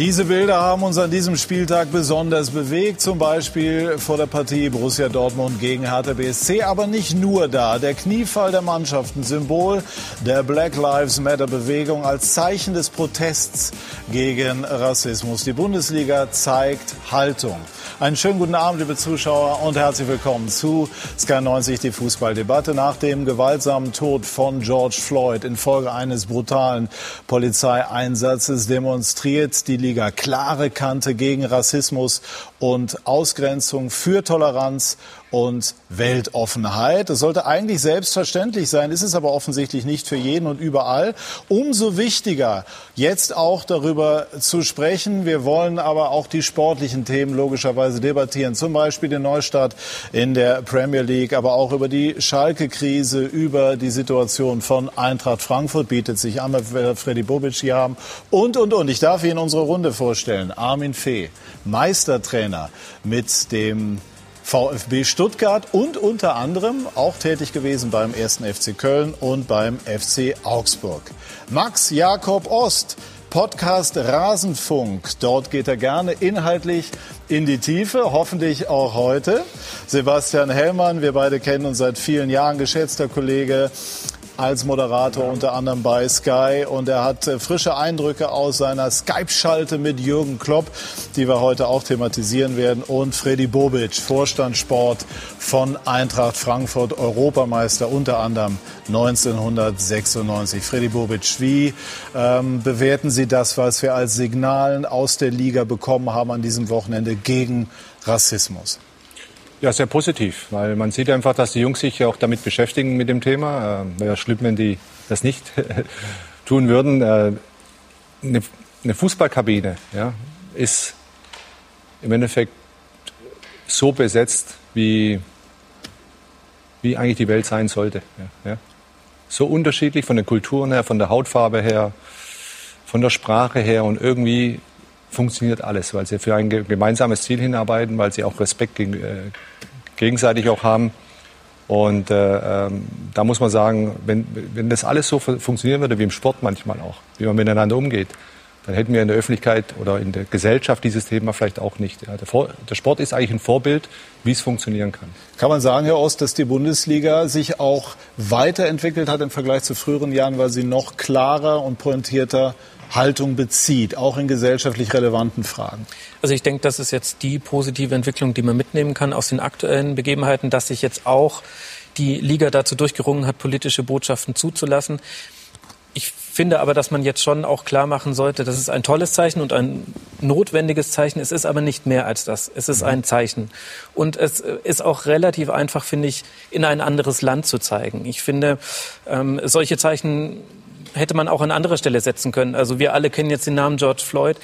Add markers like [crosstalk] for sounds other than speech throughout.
Diese Bilder haben uns an diesem Spieltag besonders bewegt, zum Beispiel vor der Partie Borussia Dortmund gegen Hertha BSC, aber nicht nur da. Der Kniefall der Mannschaften, Symbol der Black Lives Matter Bewegung als Zeichen des Protests gegen Rassismus. Die Bundesliga zeigt Haltung. Einen schönen guten Abend, liebe Zuschauer, und herzlich willkommen zu Sky 90, die Fußballdebatte. Nach dem gewaltsamen Tod von George Floyd infolge eines brutalen Polizeieinsatzes demonstriert die Liga klare Kante gegen Rassismus und Ausgrenzung für Toleranz und Weltoffenheit. Das sollte eigentlich selbstverständlich sein, ist es aber offensichtlich nicht für jeden und überall. Umso wichtiger, jetzt auch darüber zu sprechen. Wir wollen aber auch die sportlichen Themen logischerweise debattieren. Zum Beispiel den Neustart in der Premier League, aber auch über die Schalke-Krise, über die Situation von Eintracht Frankfurt bietet sich an, weil Freddy Bobic hier haben und, und, und. Ich darf Ihnen unsere Runde vorstellen. Armin Fee, Meistertrainer mit dem VfB Stuttgart und unter anderem auch tätig gewesen beim ersten FC Köln und beim FC Augsburg. Max Jakob Ost, Podcast Rasenfunk. Dort geht er gerne inhaltlich in die Tiefe, hoffentlich auch heute. Sebastian Hellmann, wir beide kennen uns seit vielen Jahren, geschätzter Kollege als Moderator unter anderem bei Sky und er hat äh, frische Eindrücke aus seiner Skype-Schalte mit Jürgen Klopp, die wir heute auch thematisieren werden und Freddy Bobic, Vorstand Sport von Eintracht Frankfurt, Europameister unter anderem 1996. Freddy Bobic, wie ähm, bewerten Sie das, was wir als Signalen aus der Liga bekommen haben an diesem Wochenende gegen Rassismus? Ja, sehr positiv, weil man sieht einfach, dass die Jungs sich auch damit beschäftigen mit dem Thema. Äh, wäre schlimm, wenn die das nicht [laughs] tun würden. Äh, eine, eine, Fußballkabine ja, ist im Endeffekt so besetzt, wie, wie eigentlich die Welt sein sollte. Ja, ja. So unterschiedlich von den Kulturen her, von der Hautfarbe her, von der Sprache her und irgendwie funktioniert alles, weil sie für ein gemeinsames Ziel hinarbeiten, weil sie auch Respekt gegen, äh, gegenseitig auch haben. Und äh, ähm, da muss man sagen, wenn, wenn das alles so funktionieren würde wie im Sport manchmal auch, wie man miteinander umgeht, dann hätten wir in der Öffentlichkeit oder in der Gesellschaft dieses Thema vielleicht auch nicht. Ja, der, Vor der Sport ist eigentlich ein Vorbild, wie es funktionieren kann. Kann man sagen, Herr Ost, dass die Bundesliga sich auch weiterentwickelt hat im Vergleich zu früheren Jahren, weil sie noch klarer und pointierter Haltung bezieht, auch in gesellschaftlich relevanten Fragen? Also ich denke, das ist jetzt die positive Entwicklung, die man mitnehmen kann aus den aktuellen Begebenheiten, dass sich jetzt auch die Liga dazu durchgerungen hat, politische Botschaften zuzulassen. Ich finde aber, dass man jetzt schon auch klar machen sollte, das ist ein tolles Zeichen und ein notwendiges Zeichen. Es ist aber nicht mehr als das. Es ist ein Zeichen. Und es ist auch relativ einfach, finde ich, in ein anderes Land zu zeigen. Ich finde, ähm, solche Zeichen hätte man auch an anderer Stelle setzen können. Also wir alle kennen jetzt den Namen George Floyd.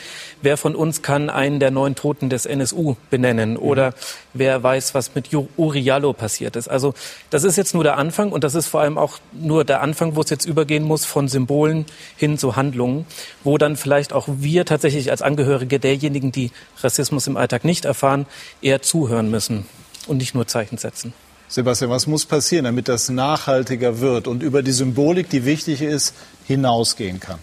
Wer von uns kann einen der neun Toten des NSU benennen? Mhm. Oder wer weiß, was mit Uri Jallo passiert ist? Also das ist jetzt nur der Anfang und das ist vor allem auch nur der Anfang, wo es jetzt übergehen muss von Symbolen hin zu Handlungen, wo dann vielleicht auch wir tatsächlich als Angehörige derjenigen, die Rassismus im Alltag nicht erfahren, eher zuhören müssen und nicht nur Zeichen setzen. Sebastian, was muss passieren, damit das nachhaltiger wird und über die Symbolik, die wichtig ist, hinausgehen kann?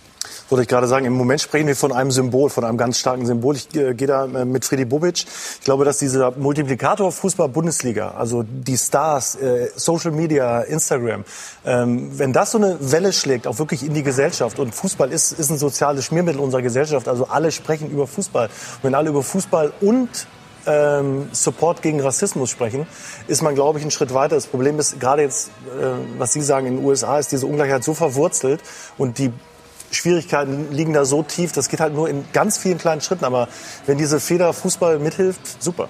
Wollte ich gerade sagen, im Moment sprechen wir von einem Symbol, von einem ganz starken Symbol. Ich äh, gehe da äh, mit Freddy Bubic. Ich glaube, dass dieser Multiplikator Fußball-Bundesliga, also die Stars, äh, Social Media, Instagram, ähm, wenn das so eine Welle schlägt, auch wirklich in die Gesellschaft, und Fußball ist, ist ein soziales Schmiermittel unserer Gesellschaft, also alle sprechen über Fußball. Und wenn alle über Fußball und ähm, Support gegen Rassismus sprechen, ist man, glaube ich, einen Schritt weiter. Das Problem ist, gerade jetzt, äh, was Sie sagen, in den USA ist diese Ungleichheit so verwurzelt und die Schwierigkeiten liegen da so tief, das geht halt nur in ganz vielen kleinen Schritten. Aber wenn diese Feder Fußball mithilft, super.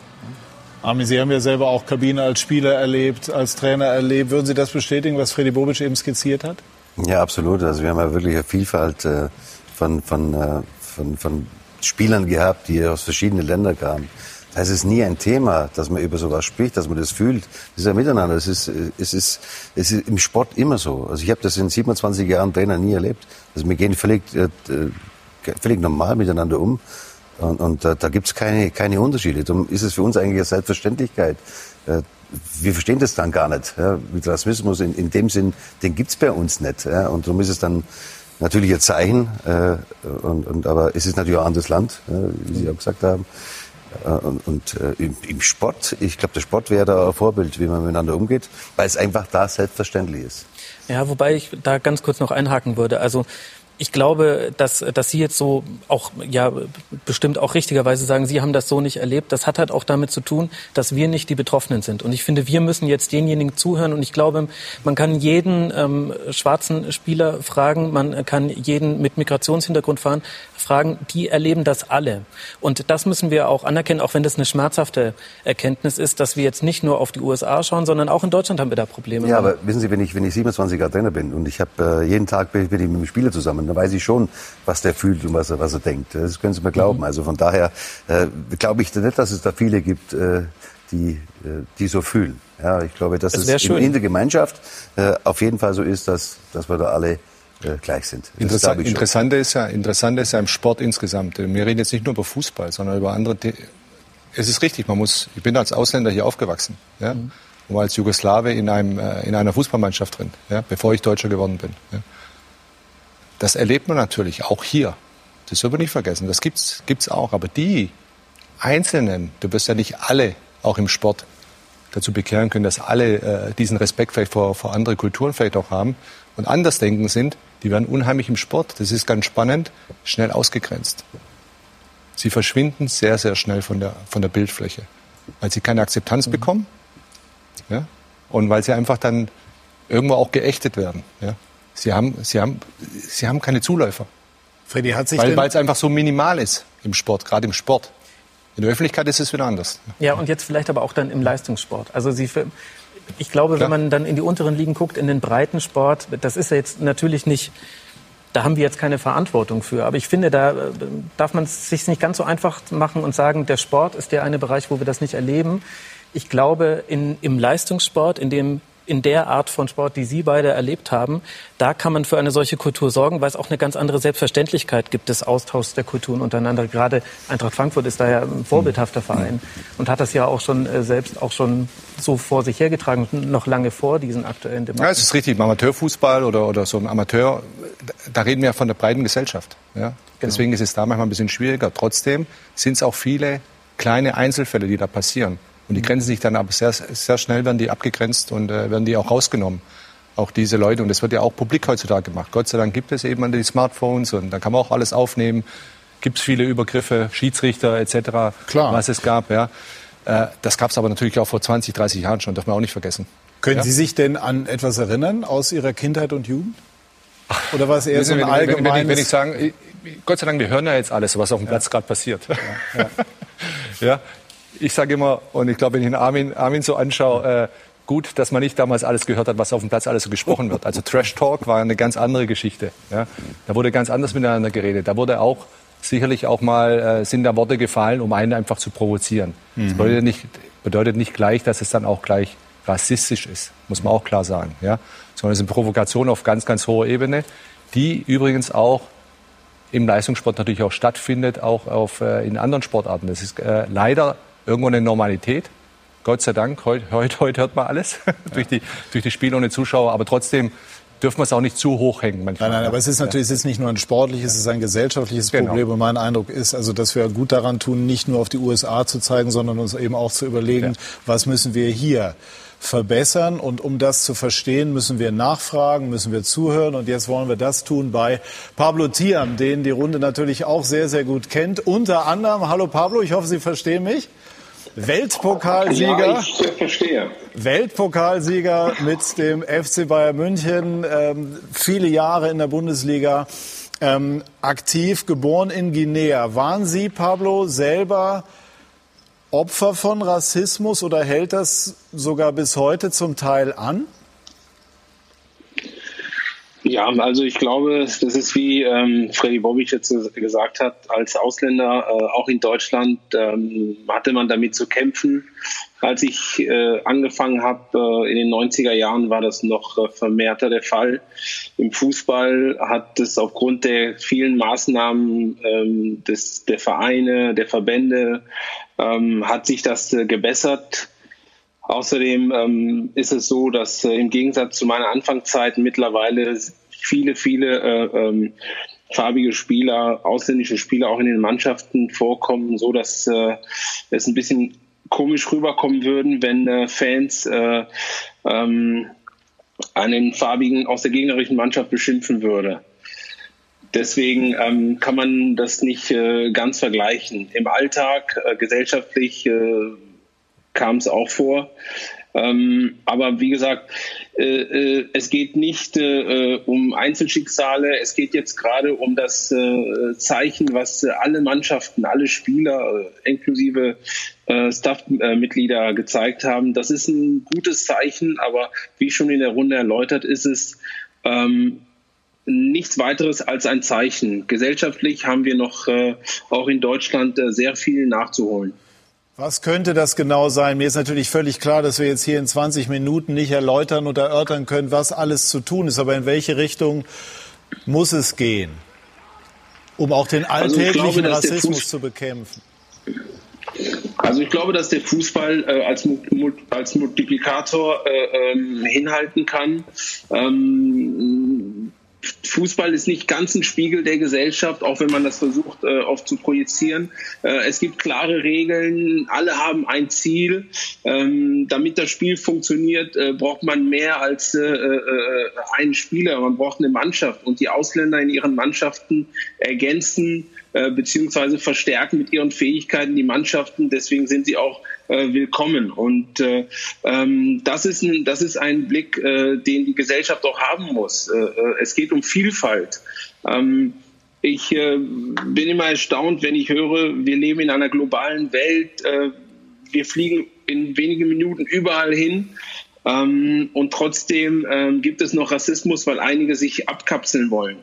Armin, Sie haben ja selber auch Kabine als Spieler erlebt, als Trainer erlebt. Würden Sie das bestätigen, was Freddy Bobic eben skizziert hat? Ja, absolut. Also wir haben ja wirklich eine Vielfalt äh, von, von, äh, von, von Spielern gehabt, die aus verschiedenen Ländern kamen. Es ist nie ein Thema, dass man über sowas spricht, dass man das fühlt. Das ist ja miteinander. Es ist, es ist, es ist im Sport immer so. Also ich habe das in 27 Jahren Trainer nie erlebt. Also wir gehen völlig, äh, völlig normal miteinander um. Und, und da, da gibt es keine, keine Unterschiede. Darum ist es für uns eigentlich eine Selbstverständlichkeit. Äh, wir verstehen das dann gar nicht. Ja, mit Rassismus in, in dem Sinn, den gibt's bei uns nicht. Ja, und darum ist es dann natürlich ein Zeichen, äh, und, und, aber es ist natürlich ein anderes Land, äh, wie Sie auch gesagt haben. Äh, und, und äh, im, im, Sport, ich glaube, der Sport wäre da ein Vorbild, wie man miteinander umgeht, weil es einfach da selbstverständlich ist. Ja, wobei ich da ganz kurz noch einhaken würde. Also ich glaube, dass, dass Sie jetzt so auch, ja, bestimmt auch richtigerweise sagen, Sie haben das so nicht erlebt. Das hat halt auch damit zu tun, dass wir nicht die Betroffenen sind. Und ich finde, wir müssen jetzt denjenigen zuhören. Und ich glaube, man kann jeden ähm, schwarzen Spieler fragen, man kann jeden mit Migrationshintergrund fahren, fragen, die erleben das alle. Und das müssen wir auch anerkennen, auch wenn das eine schmerzhafte Erkenntnis ist, dass wir jetzt nicht nur auf die USA schauen, sondern auch in Deutschland haben wir da Probleme. Ja, aber wissen Sie, wenn ich, wenn ich 27 Jahre Trainer bin und ich habe äh, jeden Tag bin ich mit dem Spieler zusammen, dann weiß ich schon, was der fühlt und was er, was er denkt. Das können Sie mir glauben. Mhm. Also von daher äh, glaube ich nicht, dass es da viele gibt, äh, die, äh, die so fühlen. Ja, ich glaube, dass es, es in, in, der Gemeinschaft äh, auf jeden Fall so ist, dass, dass wir da alle äh, gleich sind. Interessant, interessant, ist ja, interessant ist ja im Sport insgesamt. Wir reden jetzt nicht nur über Fußball, sondern über andere. The es ist richtig, man muss. Ich bin als Ausländer hier aufgewachsen. Ja? Mhm. Und war als Jugoslawe in, einem, äh, in einer Fußballmannschaft drin, ja? bevor ich Deutscher geworden bin. Ja? Das erlebt man natürlich auch hier. Das soll man nicht vergessen. Das gibt's, gibt's auch. Aber die Einzelnen, du wirst ja nicht alle, auch im Sport, dazu bekehren können, dass alle äh, diesen Respekt vielleicht vor, vor andere Kulturen vielleicht auch haben und andersdenken sind, die werden unheimlich im Sport, das ist ganz spannend, schnell ausgegrenzt. Sie verschwinden sehr, sehr schnell von der, von der Bildfläche, weil sie keine Akzeptanz mhm. bekommen ja? und weil sie einfach dann irgendwo auch geächtet werden. Ja? Sie haben, sie haben, sie haben keine Zuläufer. Freddy hat sich weil, weil es einfach so minimal ist im Sport, gerade im Sport. In der Öffentlichkeit ist es wieder anders. Ja, und jetzt vielleicht aber auch dann im Leistungssport. Also Sie, ich glaube, Klar. wenn man dann in die unteren Ligen guckt, in den Breitensport, das ist ja jetzt natürlich nicht, da haben wir jetzt keine Verantwortung für. Aber ich finde, da äh, darf man es sich nicht ganz so einfach machen und sagen, der Sport ist der eine Bereich, wo wir das nicht erleben. Ich glaube, in, im Leistungssport, in dem in der Art von Sport, die Sie beide erlebt haben, da kann man für eine solche Kultur sorgen, weil es auch eine ganz andere Selbstverständlichkeit gibt des Austauschs der Kulturen untereinander. Gerade Eintracht Frankfurt ist daher ein vorbildhafter Verein und hat das ja auch schon äh, selbst auch schon so vor sich hergetragen, noch lange vor diesen aktuellen Debatten. Ja, es ist richtig. Im Amateurfußball oder, oder so ein Amateur, da reden wir ja von der breiten Gesellschaft. Ja? Genau. Deswegen ist es da manchmal ein bisschen schwieriger. Trotzdem sind es auch viele kleine Einzelfälle, die da passieren. Und die grenzen sich dann aber sehr, sehr schnell, werden die abgegrenzt und äh, werden die auch rausgenommen. Auch diese Leute. Und das wird ja auch publik heutzutage gemacht. Gott sei Dank gibt es eben die Smartphones und da kann man auch alles aufnehmen. Gibt es viele Übergriffe, Schiedsrichter etc., Klar. was es gab. Ja. Äh, das gab es aber natürlich auch vor 20, 30 Jahren schon, darf man auch nicht vergessen. Können ja? Sie sich denn an etwas erinnern aus Ihrer Kindheit und Jugend? Oder war es eher so ein allgemeines... Wenn, wenn, wenn ich sagen, Gott sei Dank, wir hören ja jetzt alles, was auf dem Platz gerade passiert. Ja, ja [laughs] ich sage immer, und ich glaube, wenn ich den Armin, Armin so anschaue, äh, gut, dass man nicht damals alles gehört hat, was auf dem Platz alles so gesprochen wird. Also Trash Talk war eine ganz andere Geschichte. Ja? Da wurde ganz anders miteinander geredet. Da wurde auch sicherlich auch mal äh, sind da Worte gefallen, um einen einfach zu provozieren. Mhm. Das bedeutet nicht, bedeutet nicht gleich, dass es dann auch gleich rassistisch ist, muss man auch klar sagen. Ja? Sondern es sind Provokationen auf ganz, ganz hoher Ebene, die übrigens auch im Leistungssport natürlich auch stattfindet, auch auf, äh, in anderen Sportarten. Das ist äh, leider irgendwo eine Normalität. Gott sei Dank, heute, heute, heute hört man alles [laughs] durch, die, durch die Spiele ohne Zuschauer, aber trotzdem dürfen wir es auch nicht zu hoch hängen. Manchmal. Nein, nein, aber es ist natürlich es ist nicht nur ein sportliches, es ist ein gesellschaftliches genau. Problem. Und mein Eindruck ist, also, dass wir gut daran tun, nicht nur auf die USA zu zeigen, sondern uns eben auch zu überlegen, ja. was müssen wir hier verbessern. Und um das zu verstehen, müssen wir nachfragen, müssen wir zuhören. Und jetzt wollen wir das tun bei Pablo Tiam, den die Runde natürlich auch sehr, sehr gut kennt. Unter anderem, hallo Pablo, ich hoffe, Sie verstehen mich. Weltpokalsieger. Ja, ich verstehe. Weltpokalsieger mit dem FC Bayern München, ähm, viele Jahre in der Bundesliga ähm, aktiv, geboren in Guinea. Waren Sie, Pablo, selber Opfer von Rassismus oder hält das sogar bis heute zum Teil an? Ja, also ich glaube, das ist wie ähm, Freddy Bobic jetzt gesagt hat, als Ausländer, äh, auch in Deutschland, ähm, hatte man damit zu kämpfen. Als ich äh, angefangen habe äh, in den 90er Jahren, war das noch äh, vermehrter der Fall. Im Fußball hat es aufgrund der vielen Maßnahmen ähm, des, der Vereine, der Verbände, ähm, hat sich das äh, gebessert. Außerdem ähm, ist es so, dass äh, im Gegensatz zu meiner Anfangszeit mittlerweile viele, viele äh, ähm, farbige Spieler, ausländische Spieler auch in den Mannschaften vorkommen, so dass äh, es ein bisschen komisch rüberkommen würden, wenn äh, Fans äh, ähm, einen farbigen aus der gegnerischen Mannschaft beschimpfen würde. Deswegen ähm, kann man das nicht äh, ganz vergleichen. Im Alltag, äh, gesellschaftlich äh, kam es auch vor. Ähm, aber wie gesagt, äh, äh, es geht nicht äh, um Einzelschicksale. Es geht jetzt gerade um das äh, Zeichen, was alle Mannschaften, alle Spieler, äh, inklusive äh, Staff-Mitglieder gezeigt haben. Das ist ein gutes Zeichen, aber wie schon in der Runde erläutert, ist es ähm, nichts weiteres als ein Zeichen. Gesellschaftlich haben wir noch auch in Deutschland sehr viel nachzuholen. Was könnte das genau sein? Mir ist natürlich völlig klar, dass wir jetzt hier in 20 Minuten nicht erläutern oder erörtern können, was alles zu tun ist. Aber in welche Richtung muss es gehen, um auch den also alltäglichen also glaube, Rassismus zu bekämpfen? Also ich glaube, dass der Fußball äh, als, als Multiplikator äh, ähm, hinhalten kann. Ähm, Fußball ist nicht ganz ein Spiegel der Gesellschaft, auch wenn man das versucht äh, oft zu projizieren. Äh, es gibt klare Regeln, alle haben ein Ziel. Ähm, damit das Spiel funktioniert, äh, braucht man mehr als äh, äh, einen Spieler, man braucht eine Mannschaft und die Ausländer in ihren Mannschaften ergänzen äh, beziehungsweise verstärken mit ihren Fähigkeiten die Mannschaften. Deswegen sind sie auch äh, willkommen. Und äh, ähm, das, ist ein, das ist ein Blick, äh, den die Gesellschaft auch haben muss. Äh, äh, es geht um Vielfalt. Ähm, ich äh, bin immer erstaunt, wenn ich höre, wir leben in einer globalen Welt, äh, wir fliegen in wenigen Minuten überall hin. Ähm, und trotzdem ähm, gibt es noch Rassismus, weil einige sich abkapseln wollen.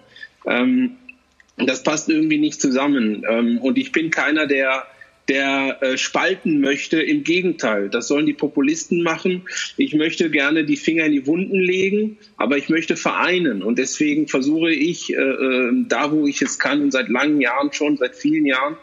Ähm, das passt irgendwie nicht zusammen. Ähm, und ich bin keiner, der der äh, spalten möchte. Im Gegenteil, das sollen die Populisten machen. Ich möchte gerne die Finger in die Wunden legen, aber ich möchte vereinen. Und deswegen versuche ich, äh, äh da wo ich es kann, und seit langen Jahren schon, seit vielen Jahren,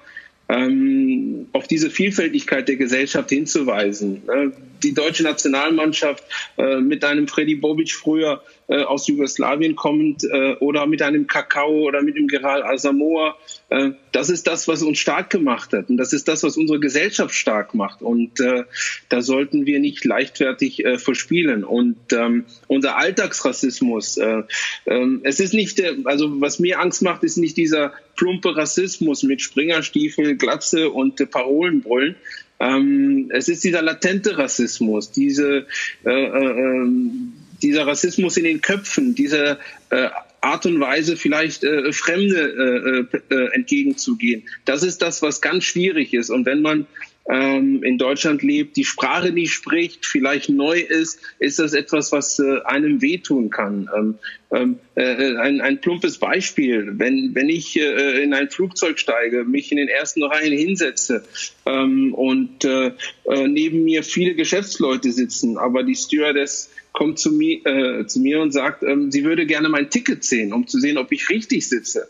ähm, auf diese Vielfältigkeit der Gesellschaft hinzuweisen. Äh, die deutsche Nationalmannschaft äh, mit einem Freddy Bobic früher äh, aus Jugoslawien kommend äh, oder mit einem Kakao oder mit dem Geral Asamoah. Äh, das ist das, was uns stark gemacht hat. Und das ist das, was unsere Gesellschaft stark macht. Und äh, da sollten wir nicht leichtfertig äh, verspielen. Und ähm, unser Alltagsrassismus, äh, äh, es ist nicht, äh, also was mir Angst macht, ist nicht dieser plumpe Rassismus mit Springerstiefel, Glatze und äh, Parolenbrüllen, ähm, es ist dieser latente Rassismus, diese, äh, äh, ähm, dieser Rassismus in den Köpfen, diese äh, Art und Weise vielleicht äh, Fremde äh, äh, entgegenzugehen. Das ist das, was ganz schwierig ist. Und wenn man ähm, in Deutschland lebt, die Sprache nicht spricht, vielleicht neu ist, ist das etwas, was äh, einem wehtun kann. Ähm, ähm, äh, ein, ein plumpes Beispiel, wenn, wenn ich äh, in ein Flugzeug steige, mich in den ersten Reihen hinsetze ähm, und äh, äh, neben mir viele Geschäftsleute sitzen, aber die Stewardess kommt zu mir, äh, zu mir und sagt, ähm, sie würde gerne mein Ticket sehen, um zu sehen, ob ich richtig sitze.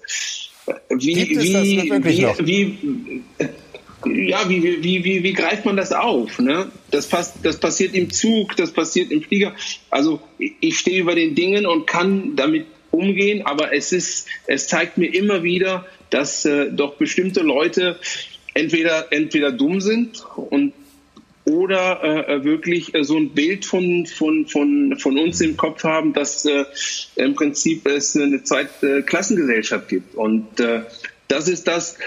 Wie, wie, wie, wie, ja, wie, wie, wie, wie greift man das auf? Ne? Das, passt, das passiert im Zug, das passiert im Flieger. Also ich stehe über den Dingen und kann damit umgehen, aber es ist, es zeigt mir immer wieder, dass äh, doch bestimmte Leute entweder entweder dumm sind und oder äh, äh wirklich äh, so ein Bild von, von, von, von uns im Kopf haben, dass äh, im Prinzip es eine Zweitklassengesellschaft gibt. Und äh, das ist das,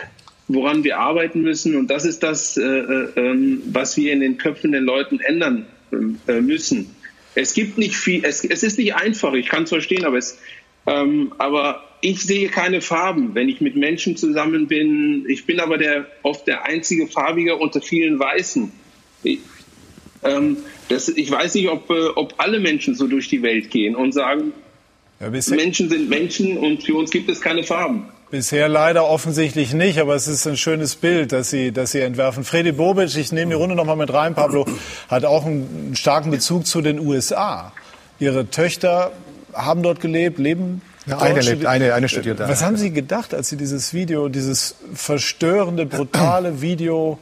woran wir arbeiten müssen. Und das ist das, äh, äh, ähm, was wir in den Köpfen der Leuten ändern äh, müssen. Es gibt nicht viel, es, es ist nicht einfach, ich kann es verstehen, aber es, ähm, aber ich sehe keine Farben, wenn ich mit Menschen zusammen bin. Ich bin aber der, oft der einzige Farbige unter vielen Weißen. Ich, ähm, das, ich weiß nicht, ob, äh, ob alle Menschen so durch die Welt gehen und sagen, ja, Menschen sind Menschen und für uns gibt es keine Farben. Bisher leider offensichtlich nicht, aber es ist ein schönes Bild, das Sie, das Sie entwerfen. Fredi Bobic, ich nehme die Runde noch mal mit rein, Pablo, hat auch einen starken Bezug zu den USA. Ihre Töchter haben dort gelebt, leben ja, eine lebt, eine, eine studiert da. Was haben Sie gedacht, als Sie dieses Video, dieses verstörende, brutale Video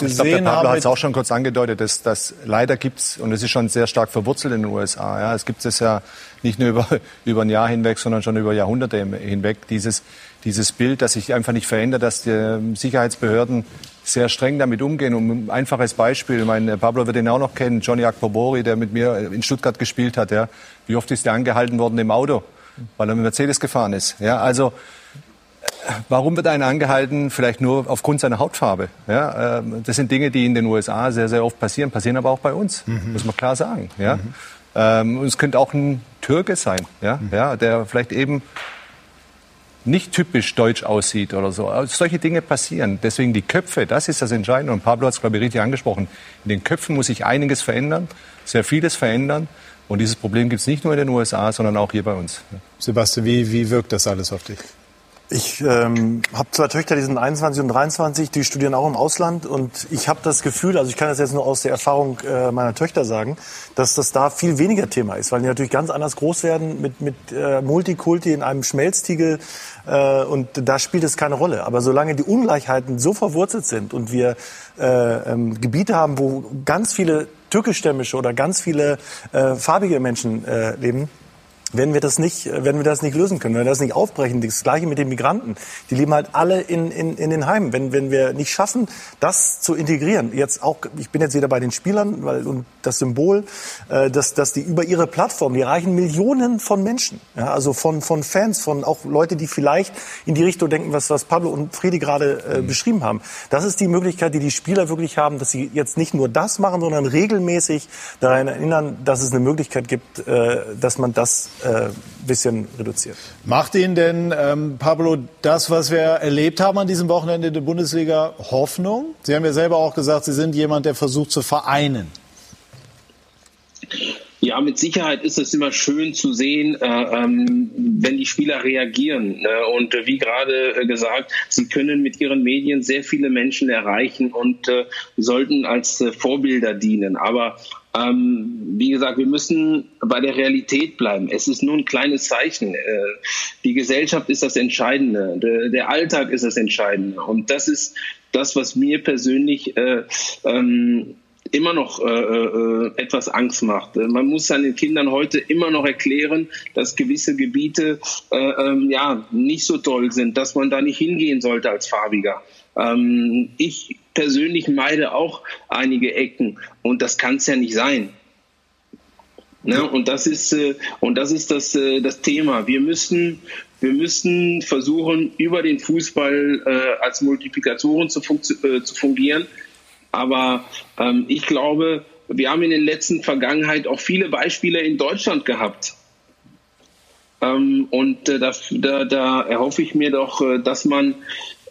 ich glaube, der Pablo hat es auch schon kurz angedeutet, dass das leider gibt's und es ist schon sehr stark verwurzelt in den USA. Ja, es gibt es ja nicht nur [laughs] über über ein Jahr hinweg, sondern schon über Jahrhunderte hinweg dieses dieses Bild, das sich einfach nicht verändert, dass die Sicherheitsbehörden sehr streng damit umgehen. Um ein einfaches Beispiel, mein Pablo wird ihn auch noch kennen, Johnny Akpobori, der mit mir in Stuttgart gespielt hat. Ja, wie oft ist er angehalten worden im Auto, weil er mit Mercedes gefahren ist? Ja, also Warum wird einer angehalten? Vielleicht nur aufgrund seiner Hautfarbe. Ja, ähm, das sind Dinge, die in den USA sehr, sehr oft passieren, passieren aber auch bei uns, mhm. muss man klar sagen. Ja? Mhm. Ähm, es könnte auch ein Türke sein, ja? Mhm. Ja, der vielleicht eben nicht typisch deutsch aussieht oder so. Also solche Dinge passieren. Deswegen die Köpfe, das ist das Entscheidende. Und Pablo hat es, glaube ich, richtig angesprochen. In den Köpfen muss sich einiges verändern, sehr vieles verändern. Und dieses Problem gibt es nicht nur in den USA, sondern auch hier bei uns. Sebastian, wie, wie wirkt das alles auf dich? Ich ähm, habe zwei Töchter, die sind 21 und 23, die studieren auch im Ausland und ich habe das Gefühl, also ich kann das jetzt nur aus der Erfahrung äh, meiner Töchter sagen, dass das da viel weniger Thema ist, weil die natürlich ganz anders groß werden mit, mit äh, Multikulti in einem Schmelztiegel äh, und da spielt es keine Rolle. Aber solange die Ungleichheiten so verwurzelt sind und wir äh, ähm, Gebiete haben, wo ganz viele türkischstämmische oder ganz viele äh, farbige Menschen äh, leben, wenn wir das nicht, wenn wir das nicht lösen können, wenn wir das nicht aufbrechen, das Gleiche mit den Migranten, die leben halt alle in, in, in den Heimen. Wenn, wenn wir nicht schaffen, das zu integrieren, jetzt auch, ich bin jetzt wieder bei den Spielern, weil, und das Symbol, äh, dass, dass die über ihre Plattform, die erreichen Millionen von Menschen, ja, also von, von Fans, von auch Leute, die vielleicht in die Richtung denken, was, was Pablo und Friedi gerade äh, mhm. beschrieben haben. Das ist die Möglichkeit, die die Spieler wirklich haben, dass sie jetzt nicht nur das machen, sondern regelmäßig daran erinnern, dass es eine Möglichkeit gibt, äh, dass man das äh, bisschen reduziert. Macht Ihnen denn, ähm, Pablo, das, was wir erlebt haben an diesem Wochenende in der Bundesliga, Hoffnung? Sie haben ja selber auch gesagt, Sie sind jemand, der versucht zu vereinen. Ja, mit Sicherheit ist es immer schön zu sehen, äh, ähm, wenn die Spieler reagieren. Ne? Und äh, wie gerade äh, gesagt, sie können mit ihren Medien sehr viele Menschen erreichen und sollten als Vorbilder dienen. Aber ähm, wie gesagt, wir müssen bei der Realität bleiben. Es ist nur ein kleines Zeichen. Äh, die Gesellschaft ist das Entscheidende. Der, der, Alltag ist das Entscheidende. Und das ist das, was mir persönlich äh, ähm, immer noch äh, äh, etwas Angst macht. Man muss seinen Kindern heute immer noch erklären, dass gewisse Gebiete äh, ähm, ja nicht so toll sind, dass man da nicht hingehen sollte als Farbiger. Ähm, ich persönlich meide auch einige Ecken und das kann es ja nicht sein. Ne? Und das ist äh, und das ist das äh, das Thema. Wir müssen wir müssen versuchen über den Fußball äh, als Multiplikatoren zu, fun äh, zu fungieren. Aber ähm, ich glaube, wir haben in den letzten Vergangenheit auch viele Beispiele in Deutschland gehabt. Ähm, und äh, da, da, da erhoffe ich mir doch, äh, dass man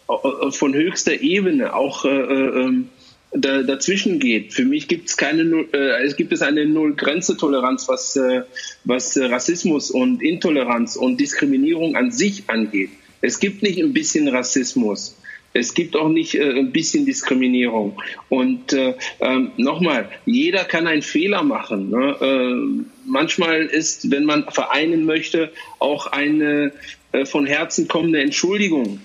von höchster Ebene auch äh, äh, ähm, da, dazwischen geht. Für mich gibt es keine, äh, gibt es eine Null-Grenze-Toleranz, was, äh, was Rassismus und Intoleranz und Diskriminierung an sich angeht. Es gibt nicht ein bisschen Rassismus. Es gibt auch nicht äh, ein bisschen Diskriminierung. Und äh, ähm, nochmal, jeder kann einen Fehler machen. Ne? Äh, manchmal ist, wenn man vereinen möchte, auch eine äh, von Herzen kommende Entschuldigung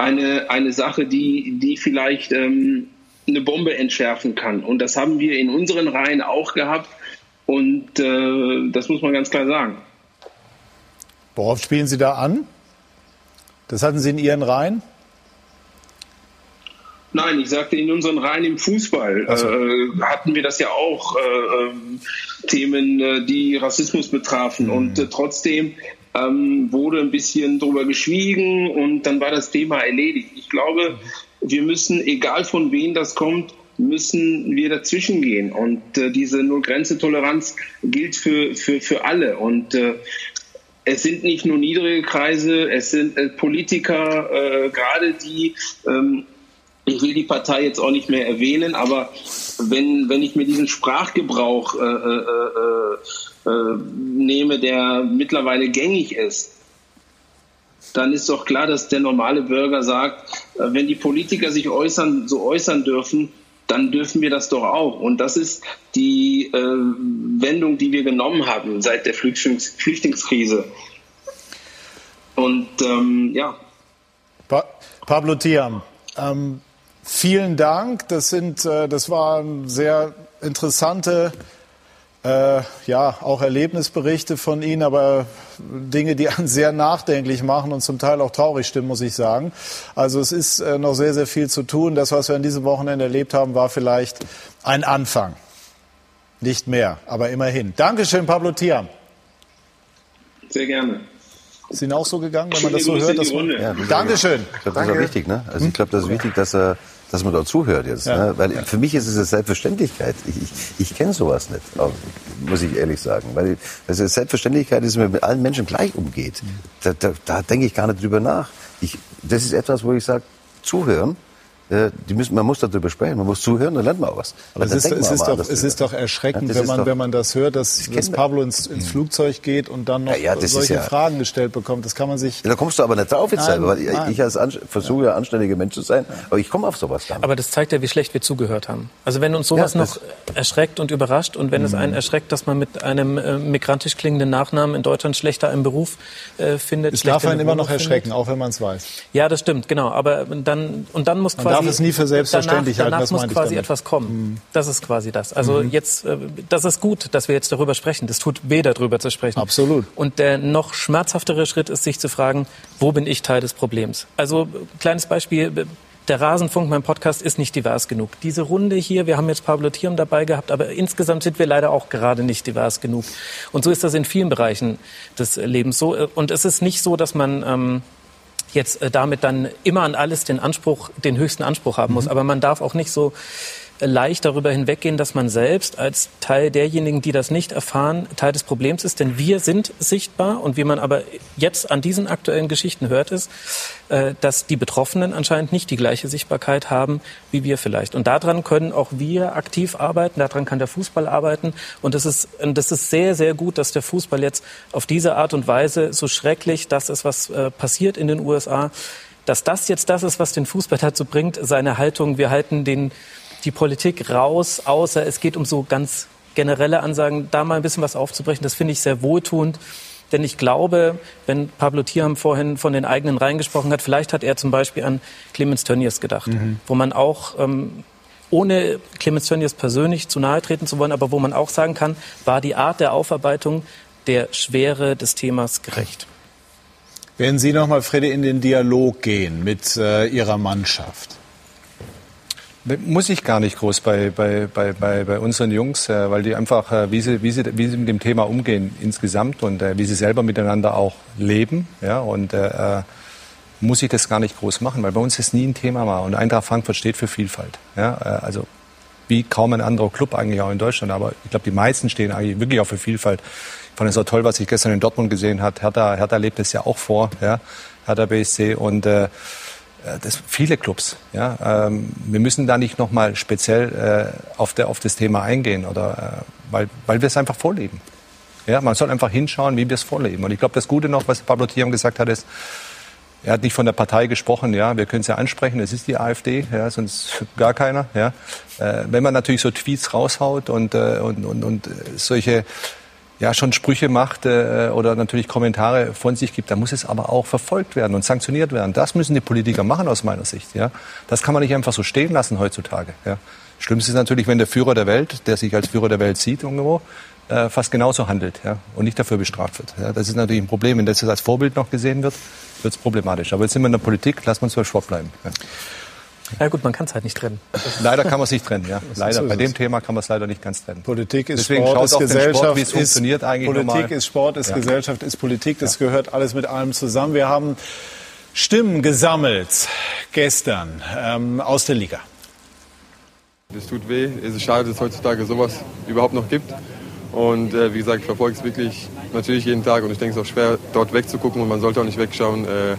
eine, eine Sache, die, die vielleicht ähm, eine Bombe entschärfen kann. Und das haben wir in unseren Reihen auch gehabt. Und äh, das muss man ganz klar sagen. Worauf spielen Sie da an? Das hatten Sie in Ihren Reihen? Nein, ich sagte, in unseren Reihen im Fußball so. äh, hatten wir das ja auch, äh, ähm, Themen, äh, die Rassismus betrafen. Mhm. Und äh, trotzdem ähm, wurde ein bisschen drüber geschwiegen und dann war das Thema erledigt. Ich glaube, wir müssen, egal von wem das kommt, müssen wir dazwischen gehen. Und äh, diese Null-Grenze-Toleranz gilt für, für, für alle. Und äh, es sind nicht nur niedrige Kreise, es sind äh, Politiker, äh, gerade die ähm, ich will die Partei jetzt auch nicht mehr erwähnen, aber wenn, wenn ich mir diesen Sprachgebrauch äh, nehme, der mittlerweile gängig ist, dann ist doch klar, dass der normale Bürger sagt, äh, wenn die Politiker sich äußern, so äußern dürfen, dann dürfen wir das doch auch. Und das ist die äh, Wendung, die wir genommen haben seit der Flüchtlings Flüchtlingskrise. Und ähm, ja. Pa Pablo Tiam, ähm, vielen Dank. Das sind, äh, das waren sehr interessante, äh, ja, auch Erlebnisberichte von Ihnen, aber Dinge, die einen sehr nachdenklich machen und zum Teil auch traurig stimmen, muss ich sagen. Also es ist äh, noch sehr, sehr viel zu tun. Das, was wir an diesem Wochenende erlebt haben, war vielleicht ein Anfang. Nicht mehr, aber immerhin. Dankeschön, Pablo Tiam. Sehr gerne. Ist Ihnen auch so gegangen, wenn man das so hört? Dass man, Ja, das ist Dankeschön. Ich glaube, das ist wichtig. Ne? Also ich glaube, das ist wichtig, dass, er, dass man dort zuhört jetzt. Ne? Weil für mich ist es eine Selbstverständlichkeit. Ich, ich, ich kenne sowas nicht, auch, muss ich ehrlich sagen. Weil es ist Selbstverständlichkeit ist, dass man mit allen Menschen gleich umgeht. Da, da, da denke ich gar nicht drüber nach. Ich, das ist etwas, wo ich sage, zuhören. Äh, Die müssen, man muss darüber sprechen, man muss zuhören, dann lernt man auch was. Aber Es da ist, denkt man es, ist doch, es ist doch erschreckend, Ja, wenn, ist man, doch- wenn man das hört, dass, dass das. Pablo ins, ins Flugzeug geht und dann noch Ja, ja, solche ja- Fragen gestellt bekommt. Das kann man sich. Ja, da kommst du aber nicht drauf jetzt Nein, selber, weil ich, nein. ich als versuche ja anständiger Mensch zu sein, aber ich komme auf sowas nicht. Aber das zeigt ja, wie schlecht wir zugehört haben. Also wenn uns sowas noch erschreckt und überrascht und wenn es Mhm. einen erschreckt, dass man mit einem äh, migrantisch klingenden Nachnamen in Deutschland schlechter einen Beruf äh, findet. Es darf einen eine immer noch erschrecken, findet. auch wenn man es weiß. Ja, das stimmt, genau. Aber dann und dann muss Man quasi darf es nie für selbstverständlich danach, halten, danach das muss quasi. Mhm. etwas kommen. Das ist quasi das. Also jetzt, äh, das ist gut, dass wir jetzt darüber sprechen. Das tut weh, darüber zu sprechen. Absolut. Und der noch schmerzhaftere Schritt ist, sich zu fragen, wo bin ich Teil des Problems? Also kleines Beispiel. Der Rasenfunk, mein Podcast, ist nicht divers genug. Diese Runde hier, wir haben jetzt Pablo Thiam dabei gehabt, aber insgesamt sind wir leider auch gerade nicht divers genug. Und so ist das in vielen Bereichen des Lebens so. Und es ist nicht so, dass man ähm, jetzt äh, damit dann immer an alles den Anspruch, den höchsten Anspruch haben muss. Aber man darf auch nicht so leicht darüber hinweggehen, dass man selbst als Teil derjenigen, die das nicht erfahren, Teil des Problems ist. Denn wir sind sichtbar und wie man aber jetzt an diesen aktuellen Geschichten hört, ist, äh, dass die Betroffenen anscheinend nicht die gleiche Sichtbarkeit haben wie wir vielleicht. Und daran können auch wir aktiv arbeiten, daran kann der Fußball arbeiten. Und das ist, das ist sehr, sehr gut, dass der Fußball jetzt auf diese Art und Weise so schrecklich, das ist, was äh, passiert in den USA, dass das jetzt das ist, was den Fußball dazu bringt, seine Haltung, wir halten den, die Politik raus, außer es geht um so ganz generelle Ansagen, da mal ein bisschen was aufzubrechen, das finde ich sehr wohltuend. Denn ich glaube, wenn Pablo Thiam vorhin von den eigenen Reihen gesprochen hat, vielleicht hat er zum Beispiel an Clemens Tönnies gedacht, wo man auch, ähm, ohne Clemens Tönnies persönlich zu nahe treten zu wollen, aber wo man auch sagen kann, war die Art der Aufarbeitung der Schwere des Themas gerecht. Werden Sie nochmal, Freddy, in den Dialog gehen mit äh, Ihrer Mannschaft? Muss ich gar nicht groß bei, bei, bei, bei, unseren Jungs, äh, weil die einfach, äh, wie, sie, wie, sie, wie sie mit dem Thema umgehen insgesamt und äh, wie sie selber miteinander auch leben. Ja, und muss ich das gar nicht groß machen, weil bei uns das nie ein Thema war. Und Eintracht Frankfurt steht für Vielfalt. Ja, also wie kaum ein anderer Club eigentlich auch in Deutschland. Aber ich glaube, die meisten stehen eigentlich wirklich auch für Vielfalt. Ich fand es auch toll, was ich gestern in Dortmund gesehen habe. Hertha, Hertha lebt es ja auch vor, ja, Hertha BSC. Und äh, das viele Clubs. Ja, ähm, wir müssen da nicht noch mal speziell äh, auf, der, auf das Thema eingehen, oder, äh, weil, weil wir es einfach vorleben. Ja, man soll einfach hinschauen, wie wir es vorleben. Und ich glaube, das Gute noch, was Pablo Thiam gesagt hat, ist, er hat nicht von der Partei gesprochen, ja, wir können es ja ansprechen, es ist die AfD, ja, sonst gar keiner. Ja. Äh, wenn man natürlich so Tweets raushaut und, äh, und, und, und äh, solche ja, schon Sprüche macht äh, oder natürlich Kommentare von sich gibt, dann muss es aber auch verfolgt werden und sanktioniert werden. Das müssen die Politiker machen aus meiner Sicht. Ja. Das kann man nicht einfach so stehen lassen heutzutage. Ja. Schlimmste ist natürlich, wenn der Führer der Welt, der sich als Führer der Welt sieht irgendwo, äh, fast genauso handelt ja, und nicht dafür bestraft wird. Ja. Das ist natürlich ein Problem. Wenn das als Vorbild noch gesehen wird, wird es problematisch. Aber jetzt sind wir in der Politik, lassen wir uns beim Sport bleiben. Ja. Ja gut, man kann es halt nicht trennen. Leider kann man es nicht trennen. Ja. [laughs] Leider. so ist Bei dem. Thema kann man es leider nicht ganz trennen. Politik ist Deswegen Sport, ist Gesellschaft, Sport, wie es ist, funktioniert eigentlich Politik normal. ist Sport, ist Ja. Gesellschaft, ist Politik. Das gehört alles mit allem zusammen. Wir haben Stimmen gesammelt gestern ähm, aus der Liga. Es tut weh. Es ist schade, dass es heutzutage sowas überhaupt noch gibt. Und äh, wie gesagt, ich verfolge es wirklich natürlich jeden Tag und ich denke, es ist auch schwer, dort wegzugucken und man sollte auch nicht wegschauen. Äh,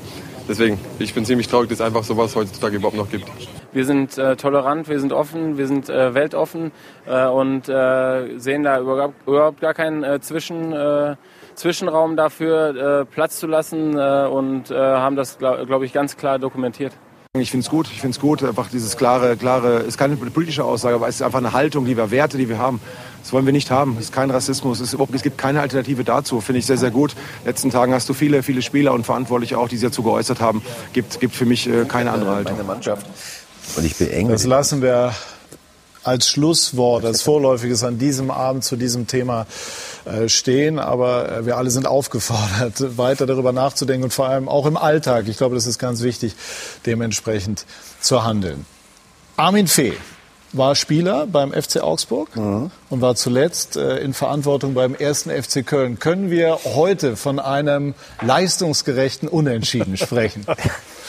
deswegen, ich bin ziemlich traurig, dass es einfach sowas heutzutage überhaupt noch gibt. Wir sind äh, tolerant, wir sind offen, wir sind äh, weltoffen äh, und äh, sehen da überhaupt, überhaupt gar keinen äh, Zwischen, äh, Zwischenraum dafür, äh, Platz zu lassen äh, und äh, haben das, glaube glaub ich, ganz klar dokumentiert. Ich finde es gut, ich finde es gut, einfach dieses klare, klare, ist keine politische Aussage, aber es ist einfach eine Haltung, die wir, Werte, die wir haben. Das wollen wir nicht haben. Es ist kein Rassismus, es, es gibt keine Alternative dazu, finde ich sehr, sehr gut. In den letzten Tagen hast du viele, viele Spieler und Verantwortliche auch, die sich dazu geäußert haben. Gibt, gibt für mich äh, keine andere Haltung. Und ich beenge. Das lassen wir als Schlusswort, als Vorläufiges an diesem Abend zu diesem Thema äh, stehen. Aber äh, wir alle sind aufgefordert, [laughs] weiter darüber nachzudenken und vor allem auch im Alltag. Ich glaube, das ist ganz wichtig, dementsprechend zu handeln. Armin Fee war Spieler beim FC Augsburg mhm. und war zuletzt äh, in Verantwortung beim ersten FC Köln. Können wir heute von einem leistungsgerechten Unentschieden [laughs] sprechen?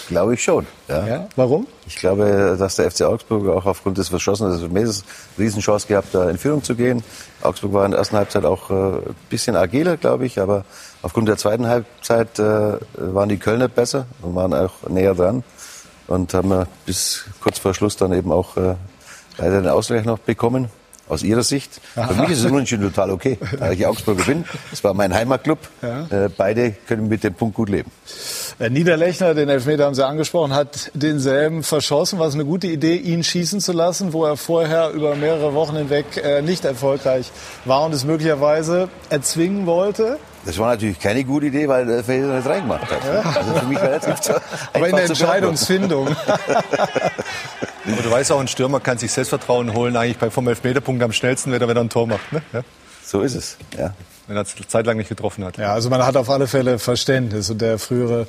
Glaube ich schon. Ja. ja. Warum? Ich glaube, dass der FC Augsburg auch aufgrund des Verschossenen, also eine Riesenchance gehabt, da in Führung zu gehen. Augsburg war in der ersten Halbzeit auch äh, ein bisschen agiler, glaube ich, aber aufgrund der zweiten Halbzeit äh, waren die Kölner besser und waren auch näher dran und haben bis kurz vor Schluss dann eben auch äh, leider den Ausgleich noch bekommen. Aus Ihrer Sicht. Für mich ist es [laughs] unentschieden total okay, weil ich Augsburger bin. Es war mein Heimatclub. Ja. Äh, beide können mit dem Punkt gut leben. Äh, Niederlechner, den Elfmeter haben Sie angesprochen, hat denselben verschossen. War es eine gute Idee, ihn schießen zu lassen, wo er vorher über mehrere Wochen hinweg äh, nicht erfolgreich war und es möglicherweise erzwingen wollte? Das war natürlich keine gute Idee, weil der Felder nicht reingemacht hat. Ja. Also für mich relativ [laughs] Aber in der Entscheidungsfindung. [laughs] Aber du weißt auch, ein Stürmer kann sich Selbstvertrauen holen, eigentlich bei vom Elfmeterpunkt am schnellsten, wenn er wieder ein Tor macht. Ne? Ja. So ist es, ja. Wenn er es zeitlang nicht getroffen hat. Ja, also man hat auf alle Fälle Verständnis. Und der frühere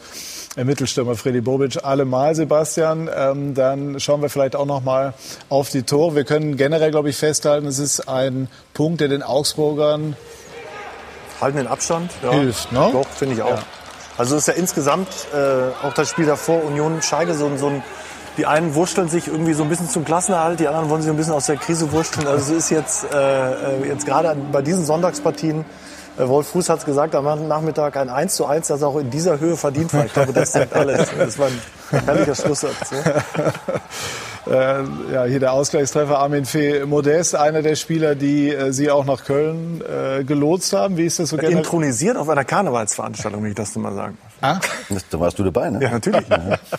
Mittelstürmer Freddy Bobic allemal, Sebastian. Ähm, dann schauen wir vielleicht auch noch mal auf die Tore. Wir können generell, glaube ich, festhalten, es ist ein Punkt, der den Augsburgern halten den Abstand. Ja. Hilft, ne? Doch, finde ich auch. Ja. Also ist ja insgesamt äh, auch das Spiel davor Union Scheide so, so ein die einen wurschteln sich irgendwie so ein bisschen zum Klassenerhalt, die anderen wollen sich ein bisschen aus der Krise wurschteln. Also es ist jetzt, äh, äh jetzt gerade bei diesen Sonntagspartien, äh, Wolf Fuß hat es gesagt, am Nachmittag ein 1 zu 1, das auch in dieser Höhe verdient war. Ich glaube, das sagt alles. Das war ein herrlicher Schlusssatz. Ne? [laughs] äh, ja, hier der Ausgleichstreffer Armin Fee Modest, einer der Spieler, die äh, Sie auch nach Köln äh, gelotst haben. Wie ist das so generell? Intronisiert auf einer Karnevalsveranstaltung, wenn ich das mal sagen Ah? Da warst du dabei, ne? Ja, natürlich.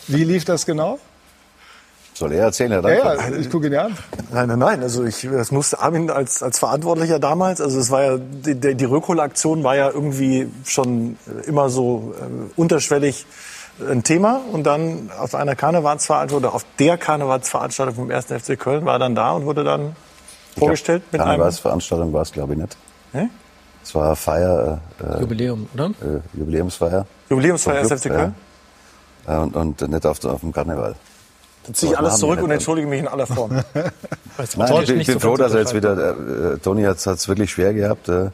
Wie lief das genau? Soll er erzählen, Herr Ja, ja, ich gucke ihn an. Nein, nein, nein. Also ich, das musste Armin als, als Verantwortlicher damals. Also es war ja die, die Rückholaktion war ja irgendwie schon immer so äh, unterschwellig ein Thema und dann auf einer Karnevalsveranstaltung oder auf der Karnevalsveranstaltung vom 1. FC Köln war er dann da und wurde dann vorgestellt glaub, mit einer Karnevalsveranstaltung war es glaube ich nicht. Hä? Es war Feier. Äh, Jubiläum, oder? Äh, Jubiläumsfeier. Jubiläumsfeier 1. FC Köln? Äh, und, und nicht auf, auf dem Karneval. Dann ziehe ich alles zurück und entschuldige mich in aller Form. [laughs] Nein, ich, ich bin froh, dass er jetzt wieder, äh, Toni hat es wirklich schwer gehabt, äh,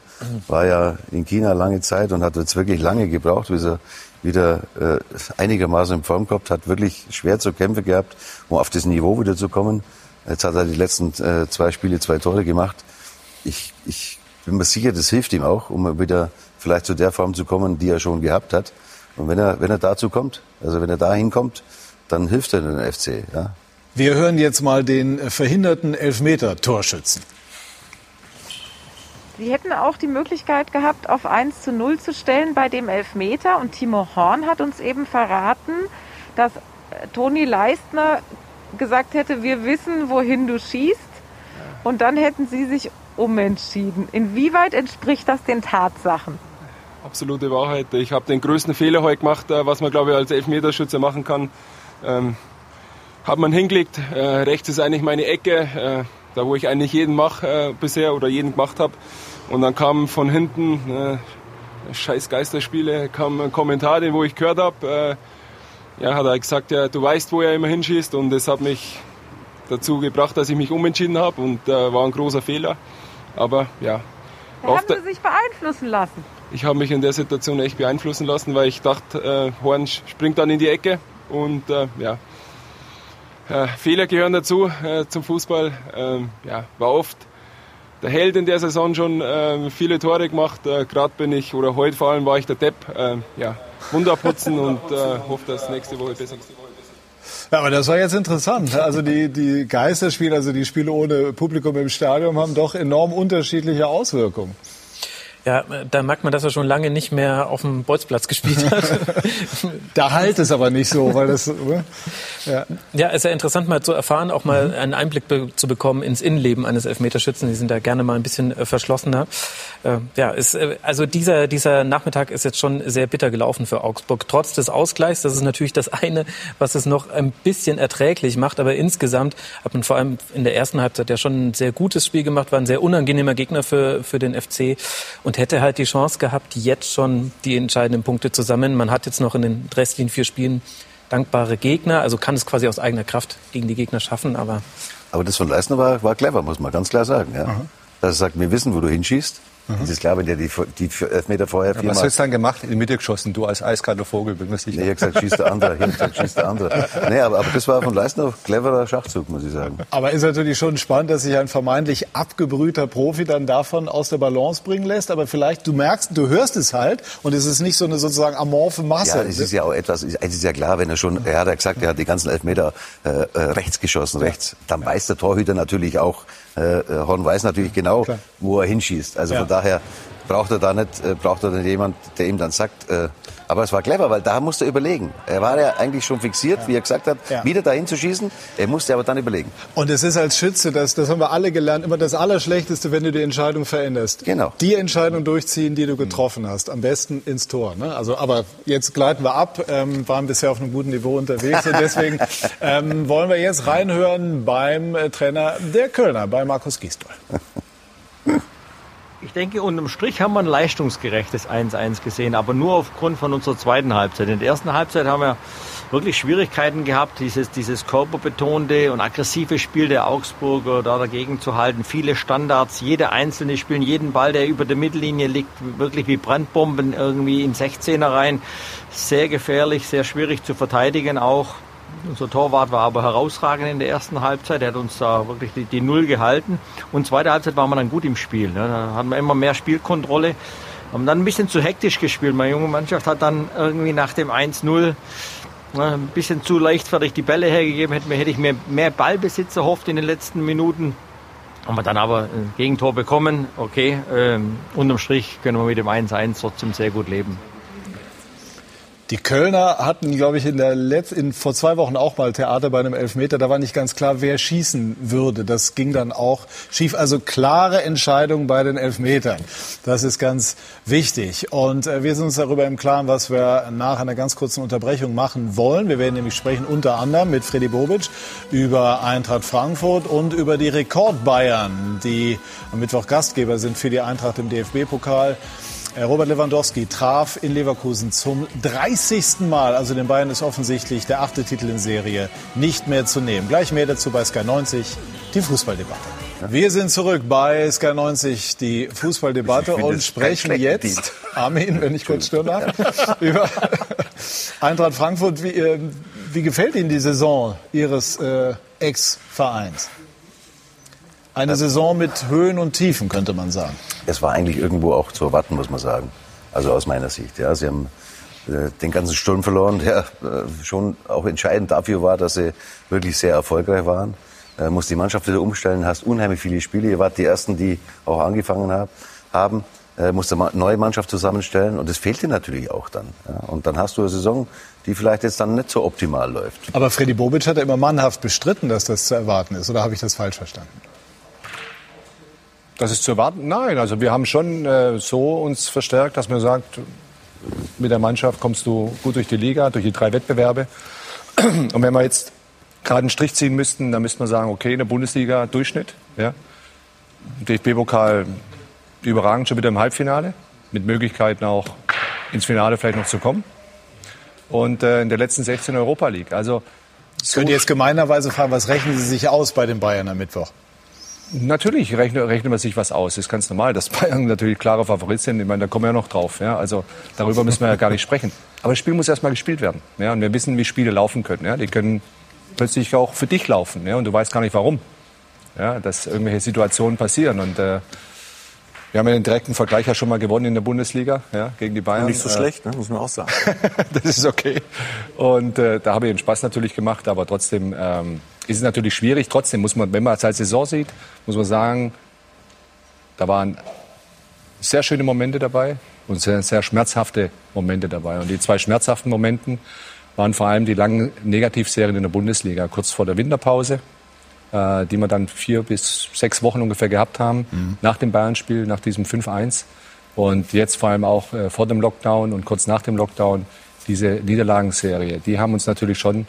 war ja in China lange Zeit und hat jetzt wirklich lange gebraucht, bis er wieder äh, einigermaßen in Form gehabt hat, wirklich schwer zu kämpfen gehabt, um auf das Niveau wieder zu kommen. Jetzt hat er die letzten äh, zwei Spiele zwei Tore gemacht. Ich, ich bin mir sicher, das hilft ihm auch, um wieder vielleicht zu der Form zu kommen, die er schon gehabt hat. Und wenn er, wenn er dazu kommt, also wenn er da hinkommt, dann hilft er den FC. Ja. Wir hören jetzt mal den verhinderten Elfmeter-Torschützen. Sie hätten auch die Möglichkeit gehabt, auf 1 zu 0 zu stellen bei dem Elfmeter. Und Timo Horn hat uns eben verraten, dass äh, Toni Leistner gesagt hätte, wir wissen, wohin du schießt. Und dann hätten sie sich umentschieden. Inwieweit entspricht das den Tatsachen? Absolute Wahrheit. Ich habe den größten Fehler heute gemacht, äh, was man, glaube ich, als Elfmeterschütze machen kann. Ähm, hat man hingelegt. Äh, rechts ist eigentlich meine Ecke, äh, da wo ich eigentlich jeden mache äh, bisher oder jeden gemacht habe. Und dann kam von hinten, äh, scheiß Geisterspiele, kam ein Kommentar, den wo ich gehört habe. Äh, ja, hat er gesagt, ja, du weißt, wo er immer hinschießt. Und das hat mich dazu gebracht, dass ich mich umentschieden habe. Und äh, war ein großer Fehler. Aber ja. haben Sie sich beeinflussen lassen? Ich habe mich in der Situation echt beeinflussen lassen, weil ich dachte, äh, Horn springt dann in die Ecke. Und äh, ja, äh, Fehler gehören dazu äh, zum Fußball. Ähm, ja, war oft der Held in der Saison schon äh, viele Tore gemacht. Äh, Gerade bin ich, oder heute vor allem war ich der Depp. Äh, ja, Wunder putzen und äh, hoffe, dass nächste Woche besser ist. Ja, aber das war jetzt interessant. Also die, die Geisterspiele, also die Spiele ohne Publikum im Stadion haben doch enorm unterschiedliche Auswirkungen. Ja, da merkt man, dass er schon lange nicht mehr auf dem Bolzplatz gespielt hat. [laughs] da halt es aber nicht so, weil das. Ja. ja, ist ja interessant mal zu erfahren, auch mal mhm. einen Einblick be zu bekommen ins Innenleben eines Elfmeterschützen. Die sind da gerne mal ein bisschen äh, verschlossener. Äh, ja, ist, äh, also dieser, dieser Nachmittag ist jetzt schon sehr bitter gelaufen für Augsburg. Trotz des Ausgleichs, das ist natürlich das eine, was es noch ein bisschen erträglich macht. Aber insgesamt hat man vor allem in der ersten Halbzeit ja schon ein sehr gutes Spiel gemacht, war ein sehr unangenehmer Gegner für, für den FC. Und und hätte halt die Chance gehabt, jetzt schon die entscheidenden Punkte zu sammeln. Man hat jetzt noch in den restlichen vier Spielen dankbare Gegner, also kann es quasi aus eigener Kraft gegen die Gegner schaffen, aber. Aber das von Leistner war, war clever, muss man ganz klar sagen. Ja. Dass er sagt, wir wissen, wo du hinschießt. Mhm. Das ist klar, wenn der die, die Elfmeter vorher ja, Was hast du dann gemacht? In die Mitte geschossen, du als eiskalter Vogel, bin mir sicher. Nee, ich habe gesagt, schießt der andere. Ich habe gesagt, schießt der andere. Nee, aber, aber das war von Leistner cleverer Schachzug, muss ich sagen. Aber ist natürlich schon spannend, dass sich ein vermeintlich abgebrühter Profi dann davon aus der Balance bringen lässt. Aber vielleicht, du merkst, du hörst es halt und es ist nicht so eine sozusagen amorphe Masse. Ja, es ist ja auch etwas, es ist ja klar, wenn er schon, er hat ja gesagt, er hat die ganzen Elfmeter äh, äh rechts geschossen, rechts. Dann weiß der Torhüter natürlich auch, äh, äh Horn weiß natürlich genau, Klar. wo er hinschießt. Also ja. von daher braucht er da nicht, äh, braucht er nicht jemand, der ihm dann sagt, äh, aber es war clever, weil da musste er überlegen. Er war ja eigentlich schon fixiert, ja. wie er gesagt hat, ja. wieder dahin zu schießen. Er musste aber dann überlegen. Und es ist als Schütze, das, das haben wir alle gelernt, immer das Allerschlechteste, wenn du die Entscheidung veränderst. Genau. Die Entscheidung durchziehen, die du getroffen hast. Am besten ins Tor. Ne? Also, aber jetzt gleiten wir ab, ähm, waren bisher auf einem guten Niveau unterwegs. Und deswegen [laughs] ähm, wollen wir jetzt reinhören beim äh, Trainer der Kölner, bei Markus Gisdol. [laughs] Ich denke, unterm Strich haben wir ein leistungsgerechtes 1-1 gesehen, aber nur aufgrund von unserer zweiten Halbzeit. In der ersten Halbzeit haben wir wirklich Schwierigkeiten gehabt, dieses, dieses körperbetonte und aggressive Spiel der Augsburger da dagegen zu halten. Viele Standards, jede einzelne spielen jeden Ball, der über der Mittellinie liegt, wirklich wie Brandbomben irgendwie in 16er rein. Sehr gefährlich, sehr schwierig zu verteidigen auch. Unser Torwart war aber herausragend in der ersten Halbzeit. Er hat uns da wirklich die, die Null gehalten. Und zweite Halbzeit waren wir dann gut im Spiel. Ne? Da hatten wir immer mehr Spielkontrolle. Haben dann ein bisschen zu hektisch gespielt. Meine junge Mannschaft hat dann irgendwie nach dem 1-0 ne, ein bisschen zu leichtfertig die Bälle hergegeben. Hätte, hätte ich mir mehr Ballbesitz erhofft in den letzten Minuten. Haben wir dann aber ein Gegentor bekommen. Okay, ähm, unterm Strich können wir mit dem 1-1 trotzdem sehr gut leben. Die Kölner hatten, glaube ich, in der Letz in, vor zwei Wochen auch mal Theater bei einem Elfmeter. Da war nicht ganz klar, wer schießen würde. Das ging dann auch schief. Also klare Entscheidung bei den Elfmetern. Das ist ganz wichtig. Und äh, wir sind uns darüber im Klaren, was wir nach einer ganz kurzen Unterbrechung machen wollen. Wir werden nämlich sprechen unter anderem mit Freddy Bobic über Eintracht Frankfurt und über die Rekord Bayern, die am Mittwoch Gastgeber sind für die Eintracht im DFB-Pokal. Äh, Robert Lewandowski traf in Leverkusen zum 30. Mal. Also den Bayern ist offensichtlich der achte Titel in Serie nicht mehr zu nehmen. Gleich mehr dazu bei Sky 90, die Fußballdebatte. Wir sind zurück bei Sky 90, die Fußballdebatte und sprechen jetzt, Armin, wenn ich kurz stören darf, [laughs] über Eintracht Frankfurt. Wie, äh, wie, gefällt Ihnen die Saison Ihres äh, Ex-Vereins? Eine Saison mit Höhen und Tiefen, könnte man sagen. Es war eigentlich irgendwo auch zu erwarten, muss man sagen. Also aus meiner Sicht. Ja, sie haben äh, den ganzen Sturm verloren, der äh, schon auch entscheidend dafür war, dass sie wirklich sehr erfolgreich waren. Äh, muss die Mannschaft wieder umstellen, hast unheimlich viele Spiele. Ihr wart die Ersten, die auch angefangen hab, haben. Äh, musste eine neue Mannschaft zusammenstellen und das fehlte natürlich auch dann. Ja. Und dann hast du eine Saison, die vielleicht jetzt dann nicht so optimal läuft. Aber Freddy Bobic hat ja immer mannhaft bestritten, dass das zu erwarten ist. Oder habe ich das falsch verstanden? Das ist zu erwarten? Nein, also wir haben schon äh, so uns verstärkt, dass man sagt, mit der Mannschaft kommst du gut durch die Liga, durch die drei Wettbewerbe. [clears throat] Und wenn wir jetzt gerade einen Strich ziehen müssten, dann müsste man sagen, okay, in der Bundesliga Durchschnitt. Ja. DFB-Pokal überragend schon wieder im Halbfinale, mit Möglichkeiten auch ins Finale vielleicht noch zu kommen. Und äh, in der letzten 16 Europa League. Also so Könnt ihr jetzt gemeinerweise fragen, was rechnen Sie sich aus bei den Bayern am Mittwoch? Natürlich rechnet, rechnet man sich was aus. Das ist ganz normal, dass [laughs] Bayern natürlich klare Favorit sind. Ich meine, da kommen wir ja noch drauf. Ja? Also darüber müssen wir ja gar nicht sprechen. Aber das Spiel muss erstmal gespielt werden. Ja? Und wir wissen, wie Spiele laufen können. Ja? Die können plötzlich auch für dich laufen. Ja? Und du weißt gar nicht warum. Ja? Dass irgendwelche Situationen passieren. Und äh, wir haben ja den direkten Vergleich ja schon mal gewonnen in der Bundesliga ja, gegen die Bayern. Nicht so schlecht, ne? muss man auch sagen. [laughs] das ist okay. Und äh, da habe ich den Spaß natürlich gemacht, aber trotzdem ähm, ist es natürlich schwierig. Trotzdem muss man, wenn man es als Saison sieht, muss man sagen, da waren sehr schöne Momente dabei und sehr, sehr schmerzhafte Momente dabei. Und die zwei schmerzhaften Momente waren vor allem die langen Negativserien in der Bundesliga, kurz vor der Winterpause, äh, die wir dann vier bis sechs Wochen ungefähr gehabt haben, mhm. nach dem Bayern-Spiel, nach diesem 5-1. Und jetzt vor allem auch äh, vor dem Lockdown und kurz nach dem Lockdown diese Niederlagenserie. Die haben uns natürlich schon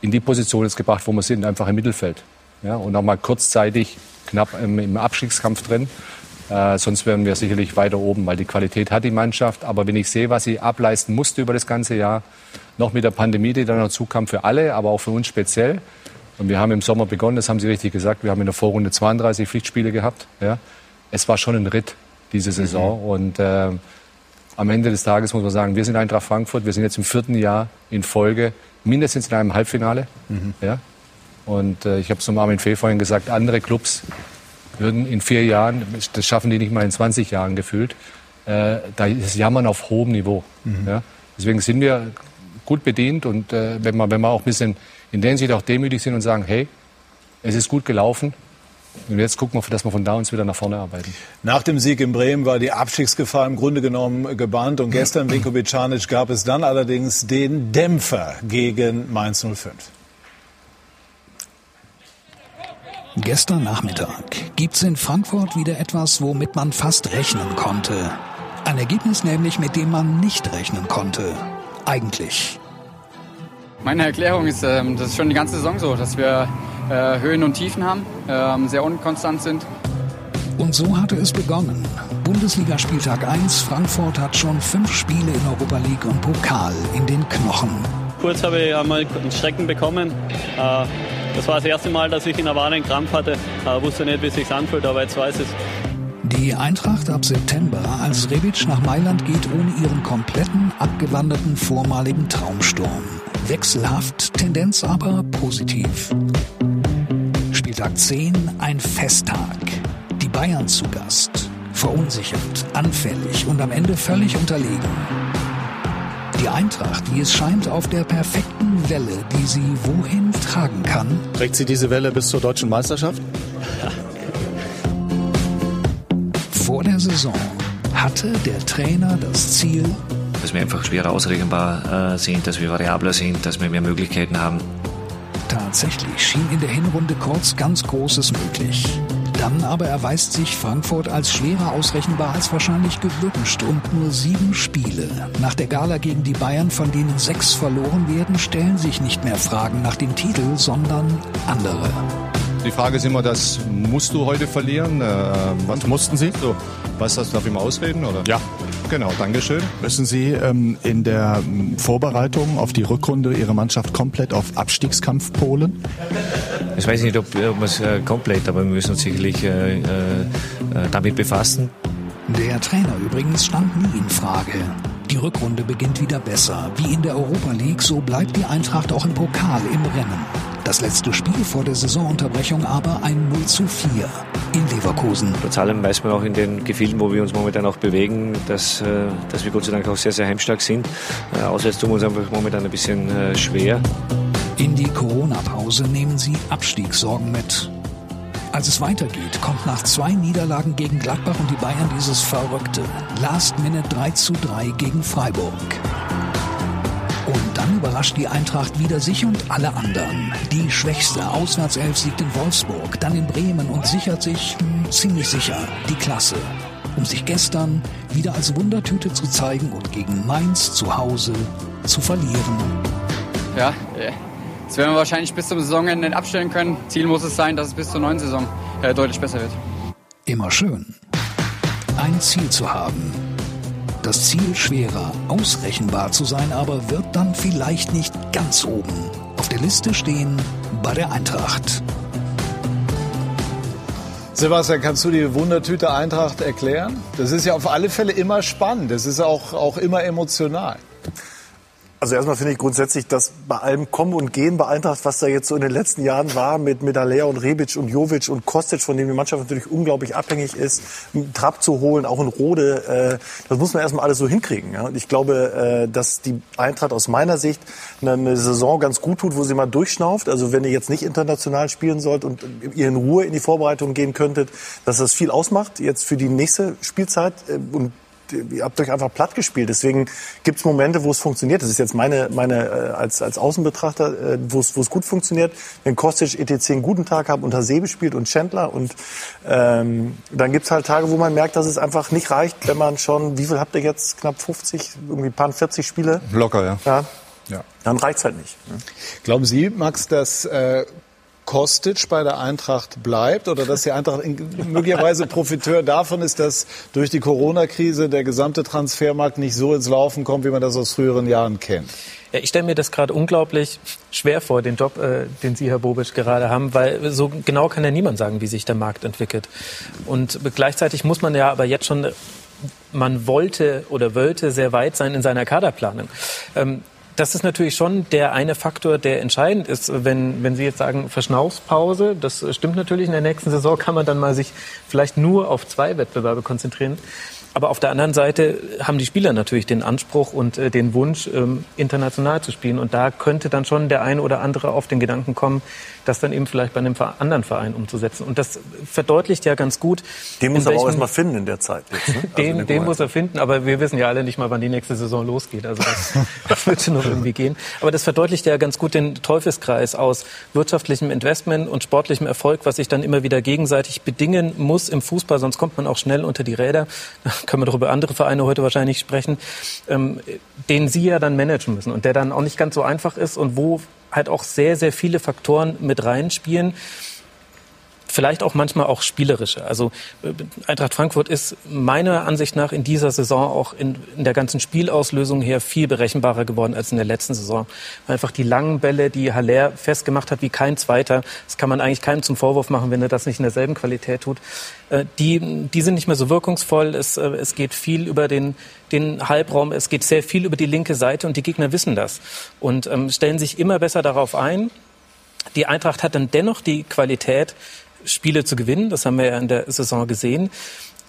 in die Position jetzt gebracht, wo wir sind, einfach im Mittelfeld. Ja, und auch mal kurzzeitig knapp im, im Abstiegskampf drin. Äh, sonst wären wir sicherlich weiter oben, weil die Qualität hat die Mannschaft. Aber wenn ich sehe, was sie ableisten musste über das ganze Jahr, noch mit der Pandemie, die dann dazu kam für alle, aber auch für uns speziell. Und wir haben im Sommer begonnen, das haben Sie richtig gesagt, wir haben in der Vorrunde 32 Pflichtspiele gehabt. Ja. Es war schon ein Ritt, diese Saison. Mhm. Und äh, am Ende des Tages muss man sagen, wir sind Eintracht Frankfurt, wir sind jetzt im vierten Jahr in Folge mindestens in einem Halbfinale. Mhm. Ja. Und äh, ich habe es zum Armin Fee vorhin gesagt, andere Clubs würden in vier Jahren, das schaffen die nicht mal in 20 Jahren gefühlt, äh, da ist Jammern auf hohem Niveau. Mhm. Ja? Deswegen sind wir gut bedient und äh, wenn, wir, wenn wir auch ein bisschen in der Hinsicht auch demütig sind und sagen, hey, es ist gut gelaufen, und jetzt gucken wir, dass wir von da uns wieder nach vorne arbeiten. Nach dem Sieg in Bremen war die Abstiegsgefahr im Grunde genommen gebannt. Und gestern, Vinko Bicanic, gab es dann allerdings den Dämpfer gegen Mainz 05. Gestern Nachmittag gibt's in Frankfurt wieder etwas, womit man fast rechnen konnte. Ein Ergebnis nämlich, mit dem man nicht rechnen konnte. Eigentlich. Meine Erklärung ist, ähm, das ist schon die ganze Saison so, dass wir äh, Höhen und Tiefen haben, ähm, sehr unkonstant sind. Und so hatte es begonnen. Bundesligaspieltag 1, Frankfurt hat schon fünf Spiele in Europa League und Pokal in den Knochen. Kurz habe ich einmal einen Schrecken bekommen. Äh, das war das erste Mal, dass ich in der Wade einen Krampf hatte. Ich wusste nicht, wie es sich anfühlt, aber jetzt weiß ich es. Die Eintracht ab September, als Rebic nach Mailand geht, ohne ihren kompletten, abgewanderten vormaligen Traumsturm. Wechselhaft, Tendenz aber positiv. Spieltag 10, ein Festtag. Die Bayern zu Gast. Verunsichert, anfällig und am Ende völlig unterlegen. Die Eintracht, wie es scheint, auf der perfekten Welle, die sie wohin tragen kann. Trägt sie diese Welle bis zur deutschen Meisterschaft? Vor der Saison hatte der Trainer das Ziel, dass wir einfach schwerer ausrechenbar äh, sind, dass wir variabler sind, dass wir mehr Möglichkeiten haben. Tatsächlich schien in der Hinrunde kurz ganz Großes möglich. Dann aber erweist sich Frankfurt als schwerer ausrechenbar als wahrscheinlich gewünscht und nur sieben Spiele. Nach der Gala gegen die Bayern, von denen sechs verloren werden, stellen sich nicht mehr Fragen nach dem Titel, sondern andere. Die Frage ist immer, das musst du heute verlieren? Äh, was mussten Sie? So, was das darf ich mal ausreden oder? Ja. Genau, Dankeschön. Müssen Sie ähm, in der ähm, Vorbereitung auf die Rückrunde Ihre Mannschaft komplett auf Abstiegskampf polen? Ich weiß nicht, ob, ob wir es äh, komplett, aber wir müssen uns sicherlich äh, äh, damit befassen. Der Trainer übrigens stand nie in Frage. Die Rückrunde beginnt wieder besser. Wie in der Europa League, so bleibt die Eintracht auch im Pokal im Rennen. Das letzte Spiel vor der Saisonunterbrechung aber ein 0 zu 4 in Leverkusen. Trotz allem weiß man auch in den Gefilden, wo wir uns momentan auch bewegen, dass, äh, dass wir Gott sei Dank auch sehr, sehr heimstark sind. Äh, auswärts tun wir uns einfach momentan ein bisschen äh, schwer. In die Corona-Pause nehmen sie Abstiegssorgen mit. Als es weitergeht, kommt nach zwei Niederlagen gegen Gladbach und die Bayern dieses verrückte Last Minute 3 zu 3 gegen Freiburg. Überrascht die Eintracht wieder sich und alle anderen. Die schwächste Auswärtself siegt in Wolfsburg, dann in Bremen und sichert sich hm, ziemlich sicher die Klasse, um sich gestern wieder als Wundertüte zu zeigen und gegen Mainz zu Hause zu verlieren. Ja, äh, das werden wir wahrscheinlich bis zum Saisonende abstellen können. Ziel muss es sein, dass es bis zur neuen Saison äh, deutlich besser wird. Immer schön, ein Ziel zu haben. Das Ziel schwerer, ausrechenbar zu sein, aber wird dann vielleicht nicht ganz oben auf der Liste stehen bei der Eintracht. Sebastian, kannst du die Wundertüte Eintracht erklären? Das ist ja auf alle Fälle immer spannend. Das ist auch, auch immer emotional. Also erstmal finde ich grundsätzlich, dass bei allem Kommen und Gehen bei Eintracht, was da jetzt so in den letzten Jahren war mit, mit Alea und Rebic und Jovic und Kostic, von dem die Mannschaft natürlich unglaublich abhängig ist, einen Trapp zu holen, auch in Rode, äh, das muss man erstmal alles so hinkriegen. Ja? Und ich glaube, äh, dass die Eintracht aus meiner Sicht eine, eine Saison ganz gut tut, wo sie mal durchschnauft. Also wenn ihr jetzt nicht international spielen sollt und ihr in Ruhe in die Vorbereitung gehen könntet, dass das viel ausmacht jetzt für die nächste Spielzeit äh, und ihr habt euch einfach platt gespielt. Deswegen gibt es Momente, wo es funktioniert. Das ist jetzt meine, meine äh, als, als Außenbetrachter, äh, wo es wo es gut funktioniert. Wenn Kostic ETC einen guten Tag hat, unter Sebe spielt und Chandler. Und ähm, dann gibt es halt Tage, wo man merkt, dass es einfach nicht reicht, wenn man schon, wie viel habt ihr jetzt? Knapp 50, irgendwie ein paar 40 Spiele? Locker, ja. Ja. Ja. Dann reicht's halt nicht. Ne? Glauben Sie, Max, dass äh, Kostic bei der Eintracht bleibt oder dass die Eintracht in, möglicherweise Profiteur davon ist, dass durch die Corona-Krise der gesamte Transfermarkt nicht so ins Laufen kommt, wie man das aus früheren Jahren kennt? Ja, ich stelle mir das gerade unglaublich schwer vor, den Job, äh, den Sie, Herr Bobic, gerade haben, weil so genau kann ja niemand sagen, wie sich der Markt entwickelt. Und gleichzeitig muss man ja aber jetzt schon, man wollte oder wollte sehr weit sein in seiner Kaderplanung. Ähm, das ist natürlich schon der eine Faktor, der entscheidend ist. Wenn, wenn Sie jetzt sagen Verschnaufspause, das stimmt natürlich. In der nächsten Saison kann man dann mal sich vielleicht nur auf zwei Wettbewerbe konzentrieren. Aber auf der anderen Seite haben die Spieler natürlich den Anspruch und äh, den Wunsch, ähm, international zu spielen. Und da könnte dann schon der ein oder andere auf den Gedanken kommen, das dann eben vielleicht bei einem anderen Verein umzusetzen. Und das verdeutlicht ja ganz gut. Den muss er aber auch erstmal finden in der Zeit. Jetzt, ne? [laughs] also den, den muss er finden, aber wir wissen ja alle nicht mal, wann die nächste Saison losgeht. Also das, [laughs] das wird schon noch irgendwie gehen. Aber das verdeutlicht ja ganz gut den Teufelskreis aus wirtschaftlichem Investment und sportlichem Erfolg, was sich dann immer wieder gegenseitig bedingen muss im Fußball, sonst kommt man auch schnell unter die Räder können wir doch über andere Vereine heute wahrscheinlich sprechen, ähm, den Sie ja dann managen müssen und der dann auch nicht ganz so einfach ist und wo halt auch sehr, sehr viele Faktoren mit reinspielen vielleicht auch manchmal auch spielerische. Also äh, Eintracht Frankfurt ist meiner Ansicht nach in dieser Saison auch in, in, der ganzen Spielauslösung her viel berechenbarer geworden als in der letzten Saison. Einfach die langen Bälle, die Haller festgemacht hat wie kein Zweiter, das kann man eigentlich keinem zum Vorwurf machen, wenn er das nicht in derselben Qualität tut. Äh, die, die sind nicht mehr so wirkungsvoll. Es, äh, es geht viel über den, den Halbraum, es geht sehr viel über die linke Seite und die Gegner wissen das und ähm, stellen sich immer besser darauf ein. Die Eintracht hat dann dennoch die Qualität, Spiele zu gewinnen. Das haben wir ja in der Saison gesehen.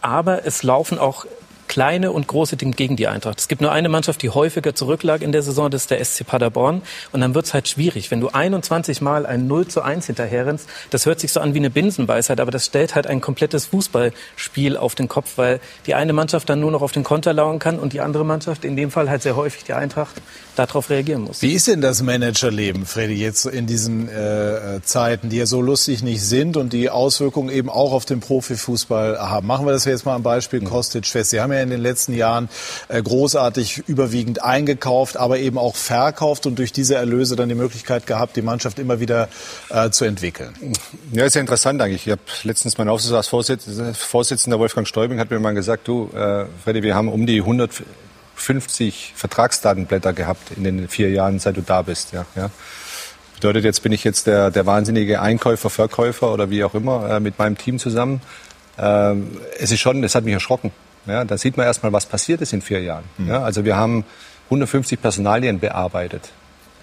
Aber es laufen auch kleine und große Dinge gegen die Eintracht. Es gibt nur eine Mannschaft, die häufiger zurücklag in der Saison, das ist der SC Paderborn. Und dann wird es halt schwierig, wenn du 21 Mal ein 0 zu 1 hinterherrennst. Das hört sich so an wie eine Binsenweisheit, aber das stellt halt ein komplettes Fußballspiel auf den Kopf, weil die eine Mannschaft dann nur noch auf den Konter lauern kann und die andere Mannschaft, in dem Fall halt sehr häufig die Eintracht, darauf reagieren muss. Wie ist denn das Managerleben, Freddy, jetzt in diesen äh, Zeiten, die ja so lustig nicht sind und die Auswirkungen eben auch auf den Profifußball haben? Machen wir das jetzt mal am Beispiel Kostic fest. Sie haben ja in den letzten Jahren äh, großartig überwiegend eingekauft, aber eben auch verkauft und durch diese Erlöse dann die Möglichkeit gehabt, die Mannschaft immer wieder äh, zu entwickeln. Ja, ist ja interessant eigentlich. Ich habe letztens mein Aufsichtsratsvorsitzender Wolfgang Stäubing hat mir mal gesagt, du, äh, Freddy, wir haben um die 150 Vertragsdatenblätter gehabt in den vier Jahren, seit du da bist. Ja, ja. Bedeutet, jetzt bin ich jetzt der, der wahnsinnige Einkäufer, Verkäufer oder wie auch immer äh, mit meinem Team zusammen. Ähm, es ist schon, es hat mich erschrocken. Ja, da sieht man erstmal, was passiert ist in vier Jahren. Mhm. Ja, also wir haben 150 Personalien bearbeitet.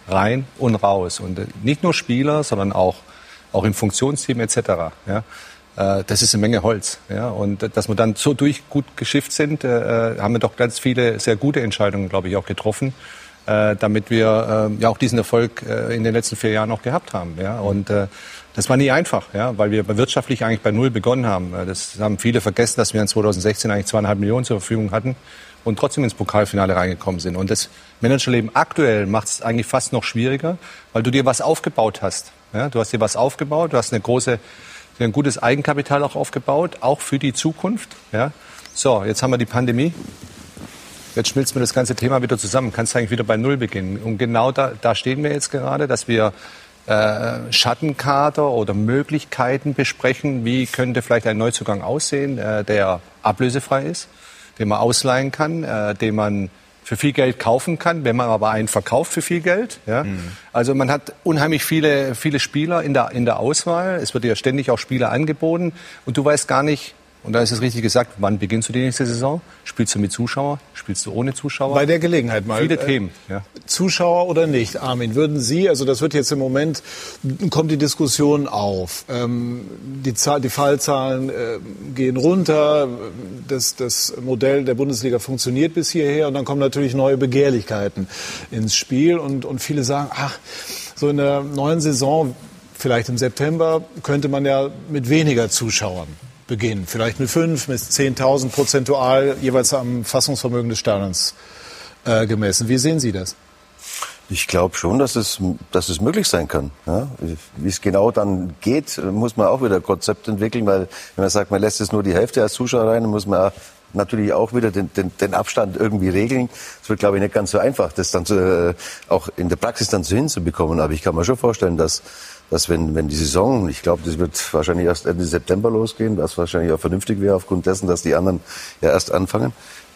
Rein und raus. Und äh, nicht nur Spieler, sondern auch, auch im Funktionsteam etc. Ja, das ist eine Menge Holz. Ja, und dass wir dann so durch gut geschifft sind, äh, haben wir doch ganz viele sehr gute Entscheidungen, glaube ich, auch getroffen, äh, damit wir äh, ja auch diesen Erfolg äh, in den letzten vier Jahren auch gehabt haben. Ja, und das war nie einfach, ja, weil wir wirtschaftlich eigentlich bei Null begonnen haben. Das haben viele vergessen, dass wir in 2016 eigentlich zweieinhalb Millionen zur Verfügung hatten und trotzdem ins Pokalfinale reingekommen sind. Und das Managerleben aktuell macht es eigentlich fast noch schwieriger, weil du dir was aufgebaut hast. Ja, du hast dir was aufgebaut, du hast eine große, ein gutes Eigenkapital auch aufgebaut, auch für die Zukunft. Ja. So, jetzt haben wir die Pandemie. Jetzt schmilzt mir das ganze Thema wieder zusammen. Kannst eigentlich wieder bei Null beginnen. Und genau da, da stehen wir jetzt gerade, dass wir äh, Schattenkader oder Möglichkeiten besprechen. Wie könnte vielleicht ein Neuzugang aussehen, äh, der ablösefrei ist, den man ausleihen kann, äh, den man für viel Geld kaufen kann, wenn man aber einen verkauft für viel Geld. Ja? Mhm. Also man hat unheimlich viele, viele Spieler in der, in der Auswahl. Es wird ja ständig auch Spieler angeboten und du weißt gar nicht, Und da ist es richtig gesagt, wann beginnst du die nächste Saison? Spielst du mit Zuschauer? Spielst du ohne Zuschauer? Bei der Gelegenheit mal. Viele äh, Themen. Ja. Zuschauer oder nicht, Armin, würden Sie, also das wird jetzt im Moment, kommt die Diskussion auf. Ähm, die, Zahl, die Fallzahlen äh, gehen runter, das, das Modell der Bundesliga funktioniert bis hierher und dann kommen natürlich neue Begehrlichkeiten ins Spiel und, und viele sagen, ach, so in der neuen Saison, vielleicht im September, könnte man ja mit weniger Zuschauern beginnen. Vielleicht mit fünf, mit 10.000 prozentual jeweils am Fassungsvermögen des Stadions äh, gemessen. Wie sehen Sie das? Ich glaube schon, dass es, dass es möglich sein kann. Ja? Wie es genau dann geht, muss man auch wieder ein Konzept entwickeln, weil wenn man sagt, man lässt es nur die Hälfte als Zuschauer rein, dann muss man natürlich auch wieder den, den, den Abstand irgendwie regeln. Das wird, glaube ich, nicht ganz so einfach, das dann zu, äh, auch in der Praxis dann so hinzubekommen. Aber ich kann mir schon vorstellen, dass, dass wenn, wenn die Saison, ich glaube, das wird wahrscheinlich erst Ende September losgehen, was wahrscheinlich auch vernünftig wäre aufgrund dessen, dass die anderen ja erst anfangen,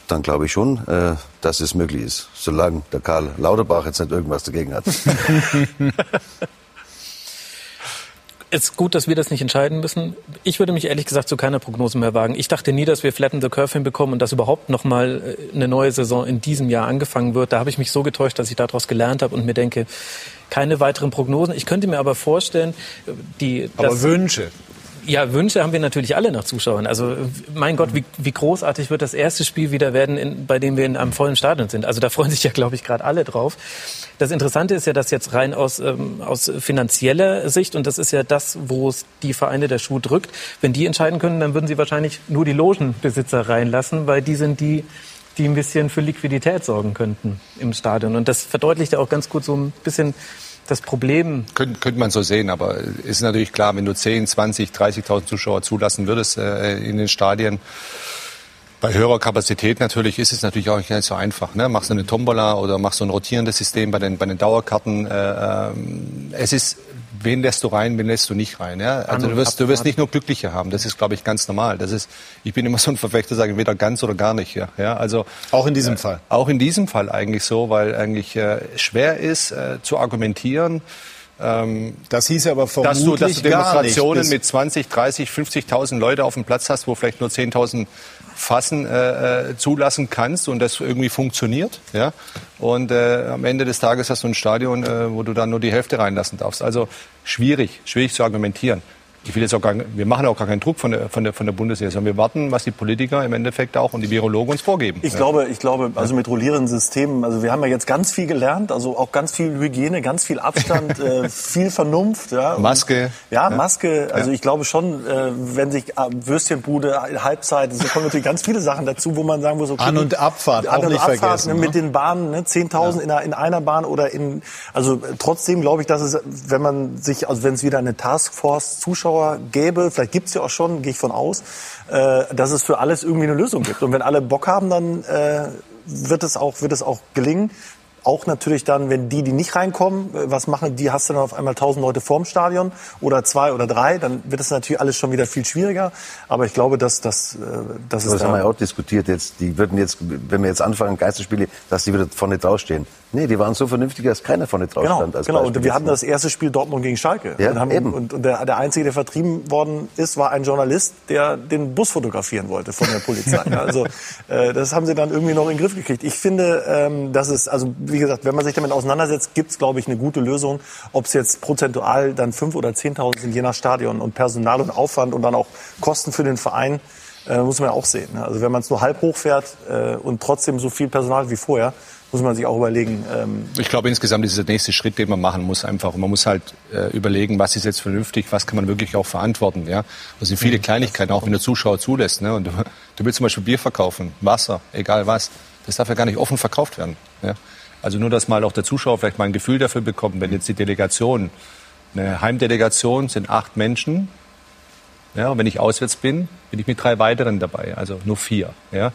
dann glaube ich schon, äh, dass es möglich ist, solange der Karl Lauterbach jetzt nicht irgendwas dagegen hat. Es [laughs] ist gut, dass wir das nicht entscheiden müssen. Ich würde mich ehrlich gesagt zu keiner Prognose mehr wagen. Ich dachte nie, dass wir Flatten the Curve hinbekommen und dass überhaupt noch mal äh, eine neue Saison in diesem Jahr angefangen wird. Da habe ich mich so getäuscht, dass ich daraus gelernt habe und mir denke, keine weiteren Prognosen. Ich könnte mir aber vorstellen, die... Aber Wünsche. Ja, Wünsche haben wir natürlich alle nach Zuschauern. Also mein Gott, wie, wie großartig wird das erste Spiel wieder werden, in, bei dem wir in einem vollen Stadion sind. Also da freuen sich ja, glaube ich, gerade alle drauf. Das Interessante ist ja, dass jetzt rein aus, ähm, aus finanzieller Sicht, und das ist ja das, wo es die Vereine der Schuh drückt, wenn die entscheiden können, dann würden sie wahrscheinlich nur die Logenbesitzer reinlassen, weil die sind die, die ein bisschen für Liquidität sorgen könnten im Stadion. Und das verdeutlicht ja auch ganz gut so ein bisschen das Problem. Könnte, könnte man so sehen, aber ist natürlich klar, wenn du 10, 20, 30.000 Zuschauer zulassen würdest äh, in den Stadien, bei höherer Kapazität natürlich ist es natürlich auch nicht so einfach. Ne? Machst du eine Tombola oder machst du ein rotierendes System bei den, bei den Dauerkarten. Äh, ähm, es ist, wen lässt du rein, wen lässt du nicht rein. Ja? Also du wirst, du wirst nicht nur Glückliche haben. Das ist, glaube ich, ganz normal. Das ist, ich bin immer so ein Verfechter, sagen weder ganz oder gar nicht. Ja? Ja, also auch in diesem äh, Fall. Auch in diesem Fall eigentlich so, weil eigentlich äh, schwer ist äh, zu argumentieren. Ähm, das hieß aber vermutlich dass du, dass du Demonstrationen nicht, mit 20, 30, 50.000 Leute auf dem Platz hast, wo vielleicht nur 10.000 fassen äh, zulassen kannst und das irgendwie funktioniert. Ja? Und äh, am Ende des Tages hast du ein Stadion, äh, wo du dann nur die Hälfte reinlassen darfst. Also schwierig, schwierig zu argumentieren ich will jetzt auch gar, wir machen auch gar keinen Druck von der, von der, von der Bundeswehr, sondern wir warten, was die Politiker im Endeffekt auch und die Virologen uns vorgeben. Ich ja. glaube, ich glaube, also mit rollierenden Systemen, also wir haben ja jetzt ganz viel gelernt, also auch ganz viel Hygiene, ganz viel Abstand, [laughs] äh, viel Vernunft. Ja. Maske. Ja, Maske. Also ich glaube schon, äh, wenn sich äh, Würstchenbude, Halbzeit, so kommen natürlich ganz viele Sachen dazu, wo man sagen muss, okay. An- und Abfahrt, An- auch nicht Abfahrt, vergessen. Ne, mit den Bahnen, ne, 10.000 ja. in, einer, in einer Bahn oder in, also trotzdem glaube ich, dass es, wenn man sich, also wenn es wieder eine Taskforce Zuschauer gäbe, vielleicht gibt's ja auch schon, gehe ich von aus, äh, dass es für alles irgendwie eine Lösung gibt. Und wenn alle Bock haben, dann äh, wird es auch, wird es auch gelingen. Auch natürlich dann, wenn die, die nicht reinkommen, äh, was machen die? Hast du dann auf einmal tausend Leute vorm Stadion oder zwei oder drei? Dann wird es natürlich alles schon wieder viel schwieriger. Aber ich glaube, dass das, äh, das ist das haben wir ja auch diskutiert. Jetzt, die würden jetzt, wenn wir jetzt anfangen Geisterspiele, dass die wieder vorne draufstehen. Nee, die waren so vernünftig, dass keiner vorne drauf genau, stand. Als genau. Beispiel Und wir hatten das erste Spiel Dortmund gegen Schalke. Ja, und haben, eben. Und, und der, der Einzige, der vertrieben worden ist, war ein Journalist, der den Bus fotografieren wollte von der Polizei. [laughs] Also äh, das haben sie dann irgendwie noch in den Griff gekriegt. Ich finde, ähm, dass es, also wie gesagt, wenn man sich damit auseinandersetzt, gibt es, glaube ich, eine gute Lösung. Ob es jetzt prozentual dann fünf oder 10.000 sind, je nach Stadion und Personal und Aufwand und dann auch Kosten für den Verein, äh, muss man ja auch sehen. ne? Also wenn man es nur halb hochfährt äh, und trotzdem so viel Personal wie vorher, muss man sich auch überlegen. Ähm, Ich glaube, insgesamt ist es der nächste Schritt, den man machen muss. Einfach, man muss halt äh, überlegen, was ist jetzt vernünftig, was kann man wirklich auch verantworten. Ja, das sind viele Kleinigkeiten, auch wenn der Zuschauer zulässt. Ne? Und du, du willst zum Beispiel Bier verkaufen, Wasser, egal was. Das darf ja gar nicht offen verkauft werden. Ja? Also nur, dass mal auch der Zuschauer vielleicht mal ein Gefühl dafür bekommt, wenn jetzt die Delegation, eine Heimdelegation sind acht Menschen. Ja, und wenn ich auswärts bin, bin ich mit drei weiteren dabei, also nur vier. Ja?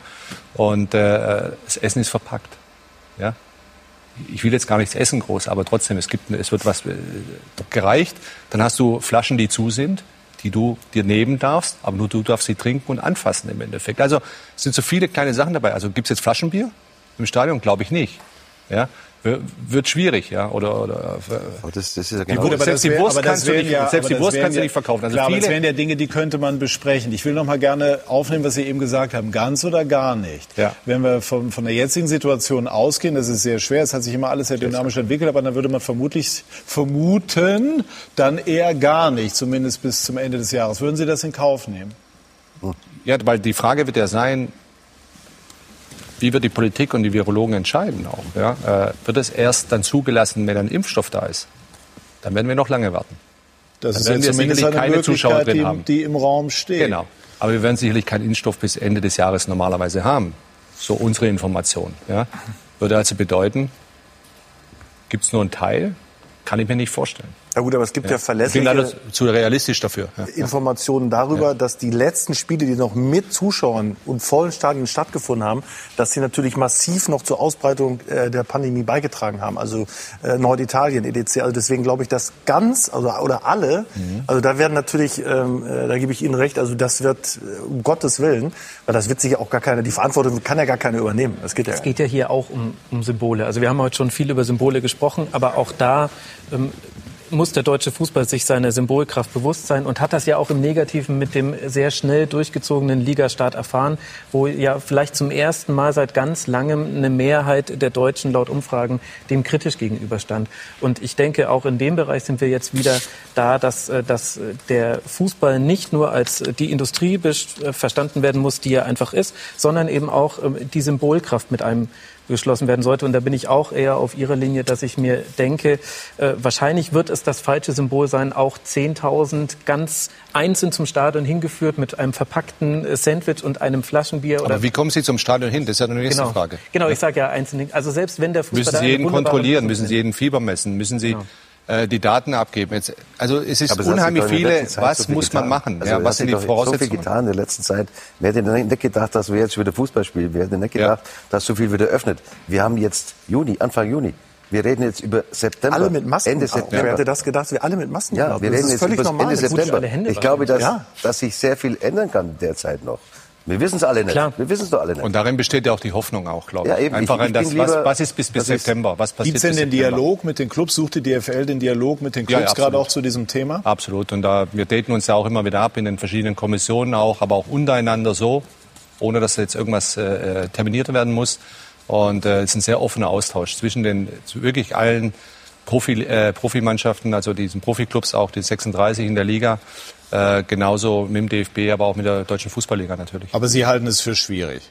Und äh, das Essen ist verpackt. Ja? Ich will jetzt gar nichts essen groß, aber trotzdem, es, gibt, es wird was äh, gereicht. Dann hast du Flaschen, die zu sind, die du dir nehmen darfst, aber nur du darfst sie trinken und anfassen im Endeffekt. Also es sind so viele kleine Sachen dabei. Also gibt es jetzt Flaschenbier im Stadion? Glaube ich nicht. Ja? Wird schwierig, ja, oder, oder aber das, das ist ja genau die, Wurst, selbst die Wurst kannst du nicht, ja, selbst die Wurst kannst du nicht verkaufen. Also klar, viele, aber das wären ja Dinge, die könnte man besprechen. Ich will noch mal gerne aufnehmen, was Sie eben gesagt haben, ganz oder gar nicht. Ja. Wenn wir von, von der jetzigen Situation ausgehen, das ist sehr schwer, es hat sich immer alles sehr dynamisch entwickelt, aber dann würde man vermutlich vermuten, dann eher gar nicht, zumindest bis zum Ende des Jahres. Würden Sie das in Kauf nehmen? Ja, weil die Frage wird ja sein, wie wird die Politik und die Virologen entscheiden auch. Ja? Äh, wird es erst dann zugelassen, wenn ein Impfstoff da ist? Dann werden wir noch lange warten. Das dann ist ja zumindest eine keine Zuschauer drin die, haben. die im Raum steht. Genau. Aber wir werden sicherlich keinen Impfstoff bis Ende des Jahres normalerweise haben. So unsere Information. Ja? Würde also bedeuten, gibt es nur einen Teil? Kann ich mir nicht vorstellen. Ja gut, aber es gibt ja, ja verlässliche ich bin leider zu realistisch dafür. Ja. Informationen darüber, ja. dass die letzten Spiele, die noch mit Zuschauern und vollen Stadien stattgefunden haben, dass sie natürlich massiv noch zur Ausbreitung äh, der Pandemie beigetragen haben. Also äh, Norditalien, EDC. Also deswegen glaube ich, dass ganz also, oder alle, mhm. also da werden natürlich, ähm, äh, da gebe ich Ihnen recht, also das wird äh, um Gottes Willen, weil das wird sich ja auch gar keine, die Verantwortung kann ja gar keiner übernehmen. Das geht ja. Es geht ja hier auch um, um Symbole. Also wir haben heute schon viel über Symbole gesprochen, aber auch da ähm, muss der deutsche Fußball sich seiner Symbolkraft bewusst sein und hat das ja auch im Negativen mit dem sehr schnell durchgezogenen Ligastart erfahren, wo ja vielleicht zum ersten Mal seit ganz langem eine Mehrheit der Deutschen laut Umfragen dem kritisch gegenüberstand. Und ich denke, auch in dem Bereich sind wir jetzt wieder da, dass, äh, dass der Fußball nicht nur als die Industrie äh, verstanden werden muss, die er einfach ist, sondern eben auch ähm, die Symbolkraft mit einem geschlossen werden sollte. Und da bin ich auch eher auf Ihrer Linie, dass ich mir denke, äh, wahrscheinlich wird es das falsche Symbol sein, auch 10.000 ganz einzeln zum Stadion hingeführt mit einem verpackten äh, Sandwich und einem Flaschenbier. Aber wie kommen Sie zum Stadion hin? Das ist ja eine nächste genau. Frage. Genau, ich sage ja einzeln. Also selbst wenn der Fußball müssen Sie jeden kontrollieren, müssen Sie jeden Fieber messen, müssen Sie genau äh, die Daten abgeben. Jetzt, also es ist unheimlich viele. Was so muss man machen? Also ja, was sind die Voraussetzungen? So viel getan in der letzten Zeit. Wer hätte nicht gedacht, dass wir jetzt wieder Fußball spielen? Wer hätte nicht gedacht, ja. dass so viel wieder öffnet? Wir haben jetzt Juni, Anfang Juni. Wir reden jetzt über September. Alle mit Masken. Ende September. Wer hätte das gedacht? Wir alle mit Masken. Ja, wir reden jetzt über Ende September. Ich glaube, dass, ja. dass sich sehr viel ändern kann derzeit noch. Wir wissen es alle nicht. Klar. Wir wissen es doch alle nicht. Und darin besteht ja auch die Hoffnung auch, glaube ich. Ja, eben. Einfach ich, ich an das, lieber, was, was, ist bis, bis September? Was passiert Gibt es denn den Dialog mit den Clubs? Sucht die DFL den Dialog mit den Clubs ja, gerade auch zu diesem Thema? Absolut. Und da, wir daten uns ja auch immer wieder ab in den verschiedenen Kommissionen auch, aber auch untereinander so, ohne dass jetzt irgendwas äh, terminiert werden muss. Und äh, es ist ein sehr offener Austausch zwischen den wirklich allen Profi, äh, Profimannschaften, also diesen Profiklubs, auch die 36 in der Liga äh, genauso mit dem DFB, aber auch mit der Deutschen Fußballliga natürlich. Aber Sie halten es für schwierig?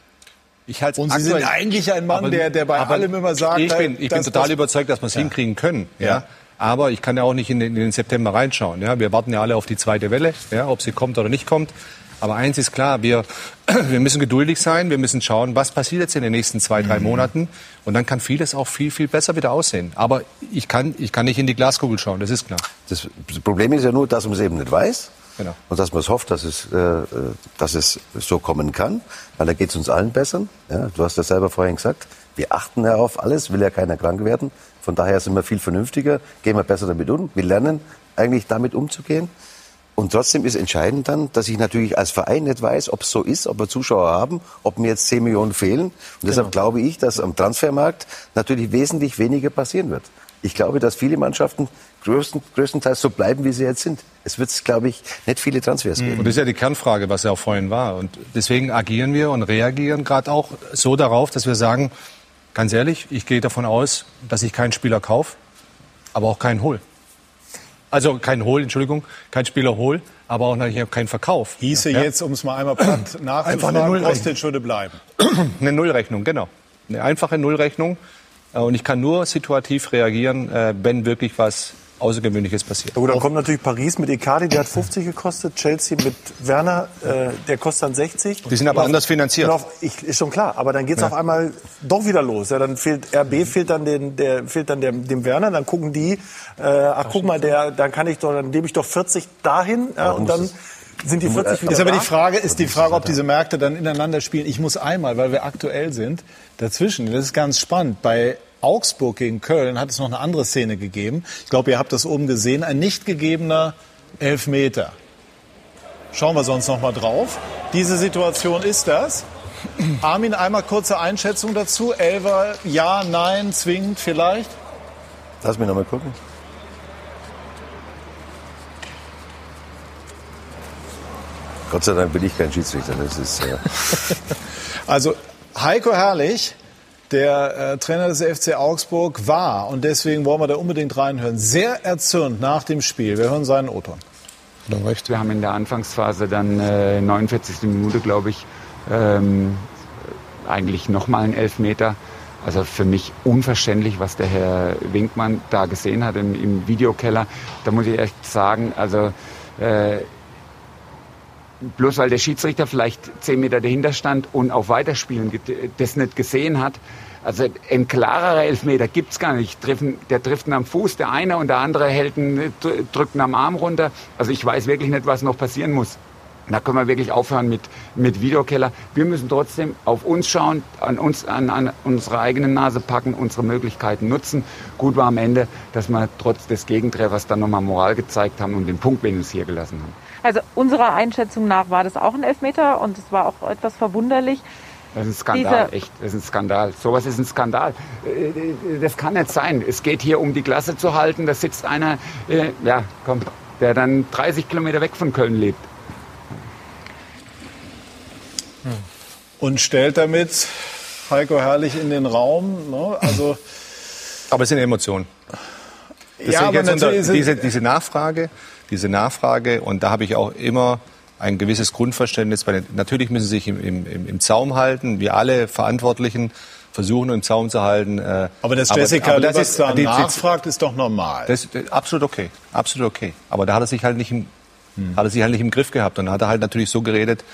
Ich halte Und Sie sind eigentlich ein Mann, aber, der, der bei allem immer sagt, ich bin, ich bin total das, überzeugt, dass wir es ja. hinkriegen können. Ja. ja. Aber ich kann ja auch nicht in den, in den, September reinschauen. Ja. Wir warten ja alle auf die zweite Welle, ja, ob sie kommt oder nicht kommt. Aber eins ist klar, wir, [clears throat] wir müssen geduldig sein, wir müssen schauen, was passiert jetzt in den nächsten zwei, drei mhm. Monaten. Und dann kann vieles auch viel, viel besser wieder aussehen. Aber ich kann, ich kann nicht in die Glaskugel schauen, das ist klar. Das Problem ist ja nur, dass man es eben nicht weiß. Genau. Und dass man es hofft, dass es, äh, dass es so kommen kann, weil da geht es uns allen besser. Ja, du hast ja selber vorhin gesagt, wir achten ja auf alles, will ja keiner krank werden. Von daher sind wir viel vernünftiger, gehen wir besser damit um. Wir lernen eigentlich damit umzugehen. Und trotzdem ist entscheidend dann, dass ich natürlich als Verein nicht weiß, ob es so ist, ob wir Zuschauer haben, ob mir jetzt 10 Millionen fehlen. Und deshalb genau. glaube ich, dass am Transfermarkt natürlich wesentlich weniger passieren wird. Ich glaube, dass viele Mannschaften größten, größtenteils so bleiben, wie sie jetzt sind. Es wird, glaube ich, nicht viele Transfers geben. Und das ist ja die Kernfrage, was ja auch vorhin war. Und deswegen agieren wir und reagieren gerade auch so darauf, dass wir sagen, ganz ehrlich, ich gehe davon aus, dass ich keinen Spieler kaufe, aber auch keinen hol. Also keinen hol, Entschuldigung, keinen Spieler hol, aber auch natürlich keinen Verkauf. Hieße ja? jetzt, um es mal einmal platt [clears throat] nachzufragen, Kostic würde bleiben. [clears throat] Eine Nullrechnung, genau. Eine einfache Nullrechnung. Und ich kann nur situativ reagieren, äh, wenn wirklich was Außergewöhnliches passiert. Gut, dann kommt natürlich Paris mit Icardi, der hat 50 gekostet, Chelsea mit Werner, äh, der kostet dann 60. Die sind aber auf, anders finanziert. Auf, ich, ist schon klar, aber dann geht es ja. auf einmal doch wieder los. Ja, dann fehlt RB fehlt dann den, der fehlt dann dem, dem Werner, dann gucken die, äh, ach guck mal, der, dann kann ich doch, dann gebe ich doch 40 dahin ja, und dann sind die 40 wieder Das ist aber die Frage, ist die Frage, ob diese Märkte dann ineinander spielen. Ich muss einmal, weil wir aktuell sind, dazwischen. Das ist ganz spannend. Bei Augsburg gegen Köln hat es noch eine andere Szene gegeben. Ich glaube, ihr habt das oben gesehen. Ein nicht gegebener Elfmeter. Schauen wir sonst noch mal drauf. Diese Situation ist das. Armin, einmal kurze Einschätzung dazu. Elver, ja, nein, zwingend vielleicht? Lass mich noch mal gucken. Gott sei Dank bin ich kein Schiedsrichter. Das ist, äh [laughs] Also Heiko Herrlich, der äh, Trainer des FC Augsburg, war, und deswegen wollen wir da unbedingt reinhören, sehr erzürnt nach dem Spiel. Wir hören seinen O-Ton. recht. Wir haben in der Anfangsphase dann äh, 49. Minute, glaube ich, ähm, eigentlich nochmal einen Elfmeter. Also für mich unverständlich, was der Herr Winkmann da gesehen hat im, im Videokeller. Da muss ich echt sagen, also äh, bloß weil der Schiedsrichter vielleicht zehn Meter dahinter stand und auf Weiterspielen das nicht gesehen hat. Also ein klarerer Elfmeter gibt's gar nicht. Der trifft ihn am Fuß, der eine und der andere hält ihn, dr- drückt ihn am Arm runter. Also ich weiß wirklich nicht, was noch passieren muss. Da können wir wirklich aufhören mit, mit Videokeller. Wir müssen trotzdem auf uns schauen, an uns, an, an unsere eigene Nase packen, unsere Möglichkeiten nutzen. Gut war am Ende, dass wir trotz des Gegentreffers dann nochmal Moral gezeigt haben und den Punkt wenigstens hier gelassen haben. Also unserer Einschätzung nach war das auch ein Elfmeter und es war auch etwas verwunderlich. Das ist ein Skandal, Diese- echt. Das ist ein Skandal. Sowas ist ein Skandal. Äh, Das kann nicht sein. Es geht hier um die Klasse zu halten. Da sitzt einer, äh, ja, komm, der dann 30 Kilometer weg von Köln lebt. Und stellt damit Heiko Herrlich in den Raum. Ne? Also, [laughs] Aber es sind Emotionen. Das Ja, aber jetzt unter, diese, diese Nachfrage, diese Nachfrage, und da habe ich auch immer ein gewisses Grundverständnis. Bei den, natürlich müssen sie sich im, im, im Zaum halten. Wir alle Verantwortlichen versuchen, im Zaum zu halten. äh, aber dass Jessica das das ist- da nachfragt, ist doch normal. Das ist absolut okay, absolut okay. Aber da hat er sich halt nicht im, hat er sich halt nicht im Griff gehabt und hat er halt natürlich so geredet,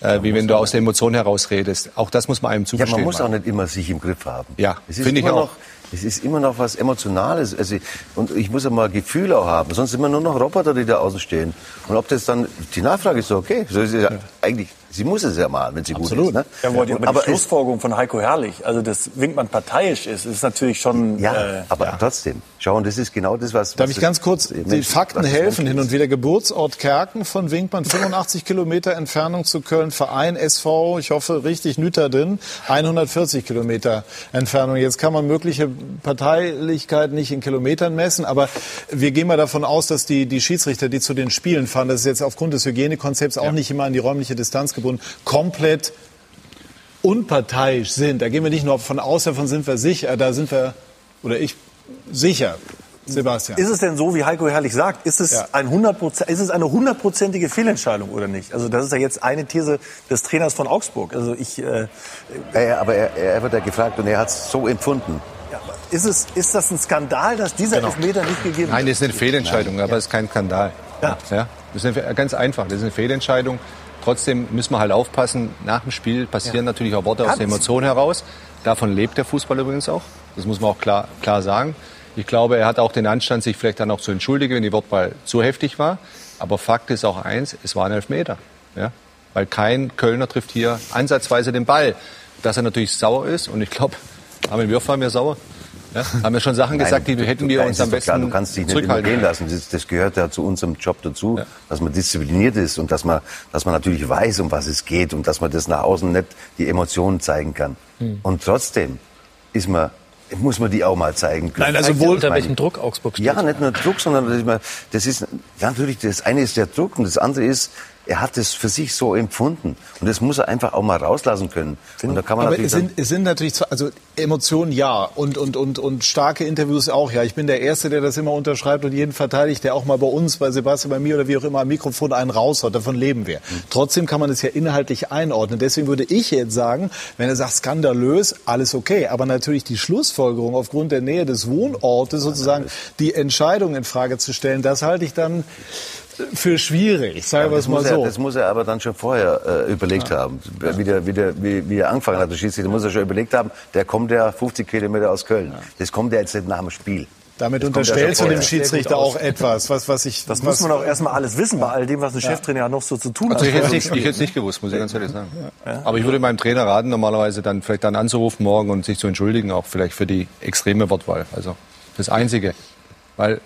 äh, wie wenn du aus der Emotion heraus redest. Auch das muss man einem Ja, zugestehen. man muss auch Mann. nicht immer sich im Griff haben. Ja, finde ich auch. Noch, es ist immer noch was Emotionales. Also, und ich muss ja mal Gefühl auch haben. Sonst sind wir nur noch Roboter, die da außen stehen. Und ob das dann, die Nachfrage ist so, okay. So ist es ja, eigentlich, sie muss es ja mal, wenn sie gut ist. Ne? Ja, aber die, aber die aber es, Schlussfolgerung von Heiko Herrlich, also dass Winkmann parteiisch ist, ist natürlich schon. ja, äh, aber trotzdem. Schau, und das ist genau das, was. Darf was ich ganz kurz, die Fakten helfen hin und wieder. Geburtsort Kerken von Winkmann, [laughs] 85 Kilometer Entfernung zu Köln, Verein SV, ich hoffe richtig, Nüterdin, 140 Kilometer Entfernung. Jetzt kann man mögliche Parteilichkeit nicht in Kilometern messen, aber wir gehen mal davon aus, dass die, die Schiedsrichter, die zu den Spielen fahren, das ist jetzt aufgrund des Hygienekonzepts auch nicht immer an die räumliche Distanz gebunden, komplett unparteiisch sind. Da gehen wir nicht nur von aus, davon sind wir sicher, da sind wir, oder ich, sicher. Sebastian. Ist es denn so, wie Heiko Herrlich sagt, ist es, Ja. ein 100%, ist es eine hundertprozentige Fehlentscheidung oder nicht? Also das ist ja jetzt eine These des Trainers von Augsburg. Also ich, äh, Ja, ja, aber er, er wird ja gefragt und er hat es so empfunden. ist, es, ist das ein Skandal, dass dieser Elfmeter nicht gegeben Nein, wird? das ist eine Fehlentscheidung, aber es ist kein Skandal. Ja. Ja, das ist eine, ganz einfach, das ist eine Fehlentscheidung. Trotzdem müssen wir halt aufpassen, nach dem Spiel passieren natürlich auch Worte aus Ganz. der Emotion heraus. Davon lebt der Fußball übrigens auch. Das muss man auch klar, klar sagen. Ich glaube, er hat auch den Anstand, sich vielleicht dann auch zu entschuldigen, wenn die Wortwahl zu heftig war. Aber Fakt ist auch eins, es war ein Elfmeter. Ja? Weil kein Kölner trifft hier ansatzweise den Ball. Dass er natürlich sauer ist und ich glaube, Armin Wirf war mir sauer. Ja? Haben wir schon Sachen gesagt, die du- hätten wir uns am doch klar, besten Du kannst dich nicht immer zurückhalten. gehen lassen. Das, das gehört ja zu unserem Job dazu, dass man diszipliniert ist und dass man, dass man natürlich weiß, um was es geht und dass man das nach außen nicht die Emotionen zeigen kann. Hm. Und trotzdem ist man, muss man die auch mal zeigen können. Nein, also wohl- unter welchem Druck Augsburg steht. Ja, nicht nur Druck, sondern das ist ja, natürlich, das eine ist der Druck und das andere ist, er hat es für sich so empfunden. Und das muss er einfach auch mal rauslassen können. Und da kann man Aber es sind, es sind natürlich, zwei- also Emotionen ja und, und, und, und starke Interviews auch ja. Ich bin der Erste, der das immer unterschreibt und jeden verteidigt, der auch mal bei uns, bei Sebastian, bei mir oder wie auch immer am Mikrofon einen raushaut. Davon leben wir. Trotzdem kann man es ja inhaltlich einordnen. Deswegen würde ich jetzt sagen, wenn er sagt skandalös, alles okay. Aber natürlich die Schlussfolgerung aufgrund der Nähe des Wohnortes sozusagen die Entscheidung in Frage zu stellen, das halte ich dann für schwierig. Sagen wir das es mal muss er, so. Das muss er aber dann schon vorher äh, überlegt haben. Wie, der, wie, der, wie, wie er angefangen hat, der Schiedsrichter, muss er schon überlegt haben, der kommt ja 50 Kilometer aus Köln. Das kommt ja jetzt nicht nach dem Spiel. Damit Das ja unterstellst du dem. Schiedsrichter auch etwas, was, was ich. Das was, muss man auch erstmal alles wissen, bei all dem, was ein Cheftrainer ja noch so zu tun Also ich hat. hätte es nicht, ich hätte es nicht gewusst, muss ich ganz ehrlich sagen. Aber ich würde meinem Trainer raten, normalerweise dann vielleicht dann anzurufen morgen und sich zu entschuldigen, auch vielleicht für die extreme Wortwahl. Also das Einzige. Weil,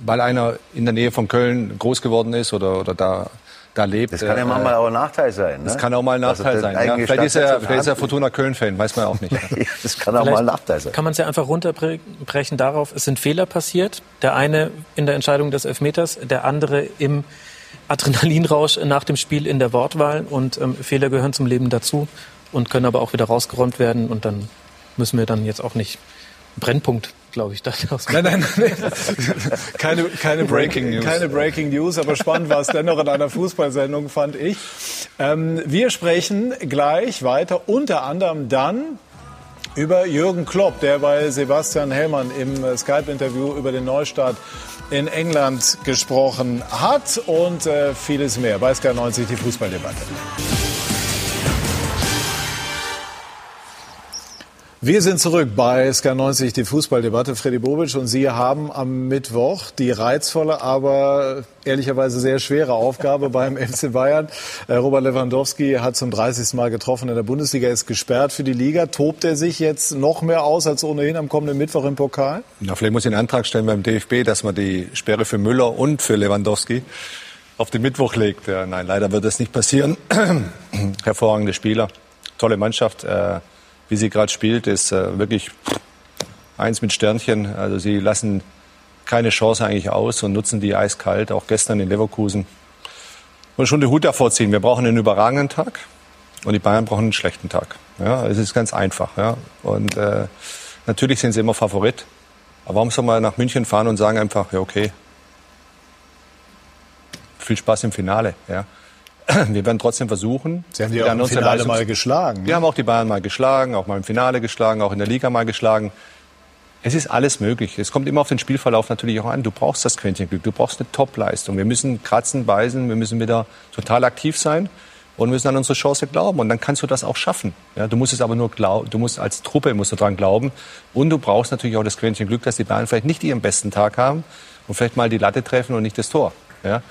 weil einer in der Nähe von Köln groß geworden ist oder, oder da da lebt. Das kann ja manchmal auch ein Nachteil sein. Ne? Das kann auch mal ein Nachteil sein. Ja. Vielleicht, ist er, vielleicht ist er Fortuna Köln-Fan, weiß man auch nicht. [laughs] das kann auch vielleicht mal ein Nachteil sein. Kann man es ja einfach runterbrechen darauf, es sind Fehler passiert. Der eine in der Entscheidung des Elfmeters, der andere im Adrenalinrausch nach dem Spiel in der Wortwahl. Und ähm, Fehler gehören zum Leben dazu und können aber auch wieder rausgeräumt werden. Und dann müssen wir dann jetzt auch nicht Brennpunkt glaube ich, daraus. Nein, nein, nein. [laughs] keine, keine, Breaking News. Keine Breaking News, aber spannend war es dennoch in einer Fußballsendung, fand ich. Ähm, wir sprechen gleich weiter, unter anderem dann über Jürgen Klopp, der bei Sebastian Hellmann im Skype-Interview über den Neustart in England gesprochen hat und äh, vieles mehr. Bei Sky 90 die Fußballdebatte. Wir sind zurück bei SK90, die Fußballdebatte. Freddy Bobic und Sie haben am Mittwoch die reizvolle, aber ehrlicherweise sehr schwere Aufgabe [laughs] beim FC Bayern. Äh, Robert Lewandowski hat zum 30. Mal getroffen in der Bundesliga, ist gesperrt für die Liga. Tobt er sich jetzt noch mehr aus als ohnehin am kommenden Mittwoch im Pokal? Na, vielleicht muss ich einen Antrag stellen beim DFB, dass man die Sperre für Müller und für Lewandowski auf den Mittwoch legt. Ja, nein, leider wird das nicht passieren. [clears throat] Hervorragende Spieler, tolle Mannschaft. Äh, wie sie gerade spielt, ist äh, wirklich eins mit Sternchen. Also sie lassen keine Chance eigentlich aus und nutzen die eiskalt, auch gestern in Leverkusen. Und schon den Hut davor ziehen. Wir brauchen einen überragenden Tag und die Bayern brauchen einen schlechten Tag. Ja, es ist ganz einfach. Ja. Und äh, natürlich sind sie immer Favorit. Aber warum soll man nach München fahren und sagen einfach, ja okay, viel Spaß im Finale. Ja. [clears throat] wir werden trotzdem versuchen. Sie haben die auch im Finale Leistungs mal geschlagen. Wir ne? haben auch die Bayern mal geschlagen, auch mal im Finale geschlagen, auch in der Liga mal geschlagen. Es ist alles möglich. Es kommt immer auf den Spielverlauf natürlich auch an. Du brauchst das Quäntchen Glück, du brauchst eine Top-Leistung. Wir müssen kratzen, beißen, wir müssen wieder total aktiv sein und müssen an unsere Chance glauben. Und dann kannst du das auch schaffen. Ja, du musst es aber nur glauben, du musst als Truppe musst du dran glauben. Und du brauchst natürlich auch das Quäntchen Glück, dass die Bayern vielleicht nicht ihren besten Tag haben und vielleicht mal die Latte treffen und nicht das Tor. Ja?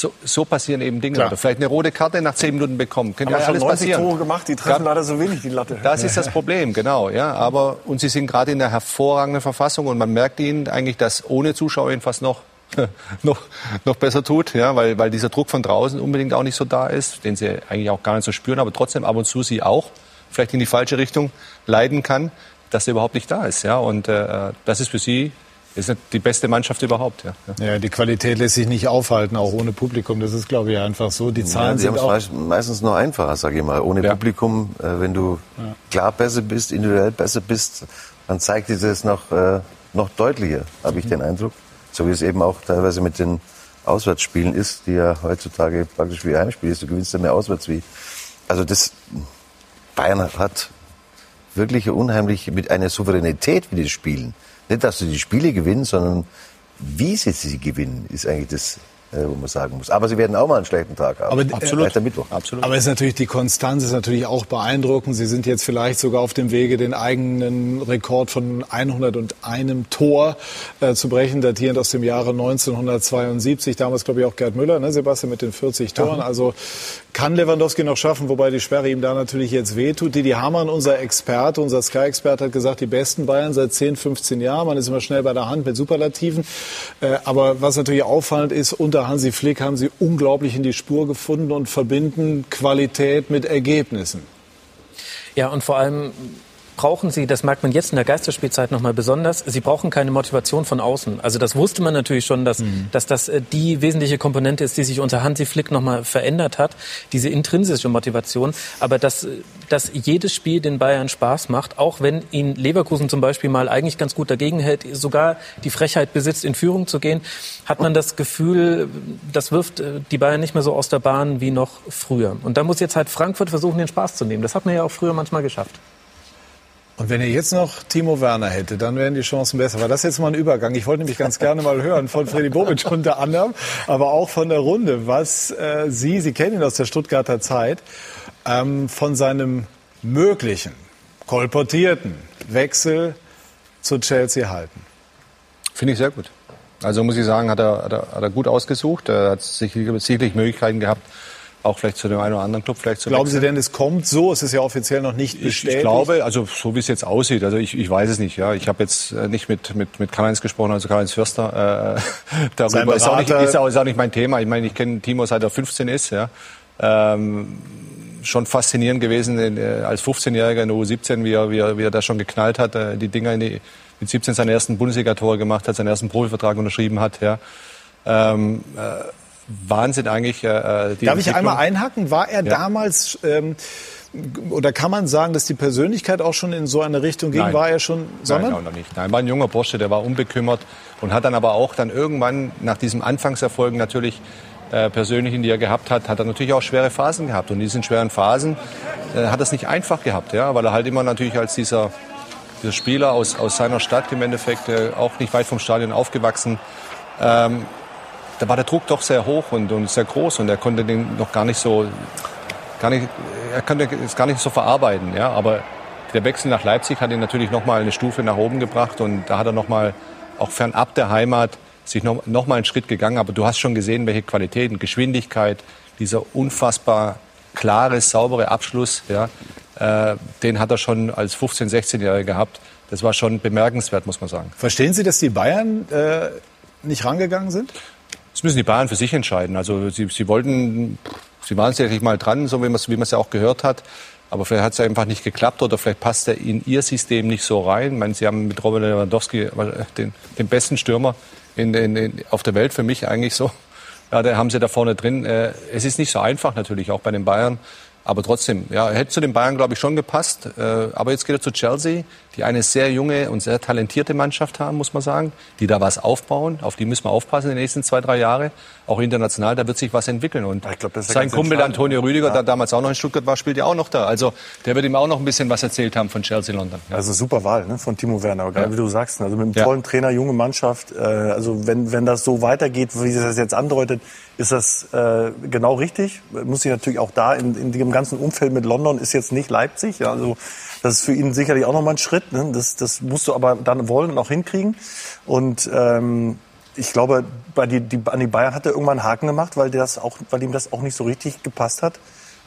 So, so passieren eben Dinge. Klar. Oder vielleicht eine rote Karte nach zehn Minuten bekommen. Könnte ja alles 90 passieren. Tore gemacht, die treffen leider so wenig die Latte. Das ist das Problem, genau. Ja, aber und sie sind gerade in einer hervorragenden Verfassung und man merkt ihnen eigentlich, dass ohne Zuschauer ihnen fast noch [laughs] noch, noch besser tut, ja, weil, weil dieser Druck von draußen unbedingt auch nicht so da ist, den sie eigentlich auch gar nicht so spüren, aber trotzdem ab und zu sie auch vielleicht in die falsche Richtung leiden kann, dass er überhaupt nicht da ist. Ja, und äh, das ist für sie ist die beste Mannschaft überhaupt. Ja. ja, die Qualität lässt sich nicht aufhalten, auch ohne Publikum. Das ist, glaube ich, einfach so. Die Zahlen ja, sind auch meistens noch einfacher, sage ich mal. Ohne ja. Publikum, äh, wenn du ja. klar besser bist, individuell besser bist, dann zeigt sich das noch, äh, noch deutlicher, habe ich mhm. den Eindruck. So wie es eben auch teilweise mit den Auswärtsspielen ist, die ja heutzutage praktisch wie Heimspiel ist. Du gewinnst ja mehr auswärts wie. Also das Bayern hat wirklich unheimlich mit einer Souveränität, wie die spielen nicht, dass sie die Spiele gewinnen, sondern wie sie sie gewinnen, ist eigentlich das, äh, wo man sagen muss. Aber sie werden auch mal einen schlechten Tag haben. Aber, absolut. Mittwoch. absolut. Aber es ist natürlich, die Konstanz ist natürlich auch beeindruckend. Sie sind jetzt vielleicht sogar auf dem Wege, den eigenen Rekord von 101 Tor äh, zu brechen, datierend aus dem Jahre 1972. Damals, glaube ich, auch Gerd Müller, ne, Sebastian, mit den 40 Toren. Ja. Also kann Lewandowski noch schaffen, wobei die Sperre ihm da natürlich jetzt wehtut. Didi Hamann, unser Experte, unser Sky-Experte, hat gesagt, die besten Bayern seit 10, 15 Jahren. Man ist immer schnell bei der Hand mit Superlativen. Äh, aber was natürlich auffallend ist, unter Hansi Flick haben sie unglaublich in die Spur gefunden und verbinden Qualität mit Ergebnissen. Ja, und vor allem brauchen sie, das merkt man jetzt in der Geisterspielzeit nochmal besonders, sie brauchen keine Motivation von außen. Also das wusste man natürlich schon, dass, mhm. dass das äh, die wesentliche Komponente ist, die sich unter Hansi Flick nochmal verändert hat, diese intrinsische Motivation. Aber dass, dass jedes Spiel den Bayern Spaß macht, auch wenn ihn Leverkusen zum Beispiel mal eigentlich ganz gut dagegen hält, sogar die Frechheit besitzt, in Führung zu gehen, hat man das Gefühl, das wirft äh, die Bayern nicht mehr so aus der Bahn wie noch früher. Und da muss jetzt halt Frankfurt versuchen, den Spaß zu nehmen. Das hat man ja auch früher manchmal geschafft. Und wenn ihr jetzt noch Timo Werner hätte, dann wären die Chancen besser. War das jetzt mal ein Übergang? Ich wollte nämlich ganz gerne mal hören von Freddy Bobic [laughs] unter anderem, aber auch von der Runde, was äh, Sie, Sie kennen ihn aus der Stuttgarter Zeit, ähm, von seinem möglichen, kolportierten Wechsel zu Chelsea halten. Finde ich sehr gut. Also muss ich sagen, hat er, hat er, hat er gut ausgesucht. Er hat sicherlich Möglichkeiten gehabt, auch vielleicht zu dem einen oder anderen Club vielleicht zu Glauben wechseln. Sie denn, es kommt so? Es ist ja offiziell noch nicht Ich, bestätigt. ich glaube, also so wie es jetzt aussieht, also ich, ich weiß es nicht. Ja, ich habe jetzt äh, nicht mit mit mit Karl-Heinz gesprochen, also Karl-Heinz Förster äh, [laughs] darüber. Ist auch, nicht, ist, auch, ist auch nicht mein Thema. Ich meine, ich kenne Timo seit er 15 ist. Ja, ähm, schon faszinierend gewesen in, äh, als 15-Jähriger in der U17, wie er, wie er wie er da schon geknallt hat, äh, die Dinger in die mit 17 seine ersten Bundesliga-Tore gemacht hat, seinen ersten Profivertrag unterschrieben hat. Ja. Ähm, äh, Wahnsinn eigentlich. Äh, die Darf ich einmal einhaken? War er Ja. damals ähm, oder kann man sagen, dass die Persönlichkeit auch schon in so eine Richtung ging? Nein. War er schon, sondern? Nein, noch nicht. Nein, war ein junger Bursche, der war unbekümmert und hat dann aber auch dann irgendwann nach diesem Anfangserfolgen natürlich äh, persönlichen, die er gehabt hat, hat er natürlich auch schwere Phasen gehabt. Und in diesen schweren Phasen äh, hat er es nicht einfach gehabt, ja, weil er halt immer natürlich als dieser, dieser Spieler aus, aus seiner Stadt im Endeffekt äh, auch nicht weit vom Stadion aufgewachsen. Ähm, da war der Druck doch sehr hoch und, und sehr groß und er konnte den noch gar nicht so, gar nicht, er konnte es gar nicht so verarbeiten, ja, aber der Wechsel nach Leipzig hat ihn natürlich noch mal eine Stufe nach oben gebracht und da hat er noch mal auch fernab der Heimat sich noch, noch mal einen Schritt gegangen. Aber du hast schon gesehen, welche Qualitäten, Geschwindigkeit, dieser unfassbar klare, saubere Abschluss, ja, äh, den hat er schon als 15-, 16-Jähriger gehabt. Das war schon bemerkenswert, muss man sagen. Verstehen Sie, dass die Bayern äh, nicht rangegangen sind? Das müssen die Bayern für sich entscheiden. Also sie, sie wollten, sie waren sicherlich mal dran, so wie man es wie man es ja auch gehört hat. Aber vielleicht hat es einfach nicht geklappt oder vielleicht passt er in ihr System nicht so rein. Ich meine, sie haben mit Robert Lewandowski den, den besten Stürmer in, in, in, auf der Welt für mich eigentlich so. Ja, da haben sie da vorne drin. Äh, es ist nicht so einfach natürlich, auch bei den Bayern. Aber trotzdem, ja, hätte zu den Bayern, glaube ich, schon gepasst. Äh, aber jetzt geht er zu Chelsea, die eine sehr junge und sehr talentierte Mannschaft haben, muss man sagen, die da was aufbauen. Auf die müssen wir aufpassen in den nächsten zwei, drei Jahre. Auch international, da wird sich was entwickeln. Und glaub, sein Kumpel. Antonio Rüdiger, Ja. der damals auch noch in Stuttgart war, spielt ja auch noch da. Also der wird ihm auch noch ein bisschen was erzählt haben von Chelsea London. Ja. Also super Wahl ne, von Timo Werner, gerade Ja. wie du sagst. Also mit einem tollen Trainer, junge Mannschaft. Äh, also wenn, wenn das so weitergeht, wie sie das jetzt andeutet, ist das äh, genau richtig. Muss ich natürlich auch da in, in dem ganzen Umfeld mit London ist jetzt nicht Leipzig. Ja, also das ist für ihn sicherlich auch nochmal ein Schritt. Ne? Das, das musst du aber dann wollen und auch hinkriegen. Und ähm, ich glaube, bei die, die, an die Bayern hat er irgendwann einen Haken gemacht, weil, das auch, weil ihm das auch nicht so richtig gepasst hat.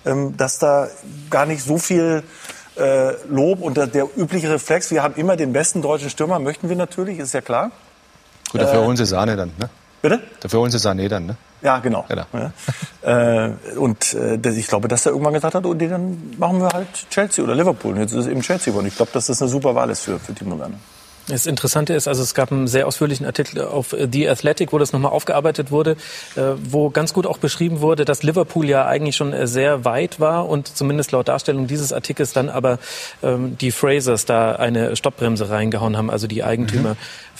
Ähm, dass da gar nicht so viel äh, Lob und der, der übliche Reflex, wir haben immer den besten deutschen Stürmer, möchten wir natürlich, ist ja klar. Gut, dafür Äh, holen sie Sahne dann, ne? Bitte? Dafür holen sie Sané dann, ne? Ja, genau. Genau. Ja. äh, und äh, ich glaube, dass er irgendwann gesagt hat, und dann machen wir halt Chelsea oder Liverpool. Und jetzt ist es eben Chelsea geworden. Ich glaube, dass das eine super Wahl ist für, für Timo Werner. Das Interessante ist, also es gab einen sehr ausführlichen Artikel auf äh, The Athletic, wo das nochmal aufgearbeitet wurde, äh, wo ganz gut auch beschrieben wurde, dass Liverpool ja eigentlich schon sehr weit war und zumindest laut Darstellung dieses Artikels dann aber ähm, die Frasers da eine Stoppbremse reingehauen haben, also die Eigentümer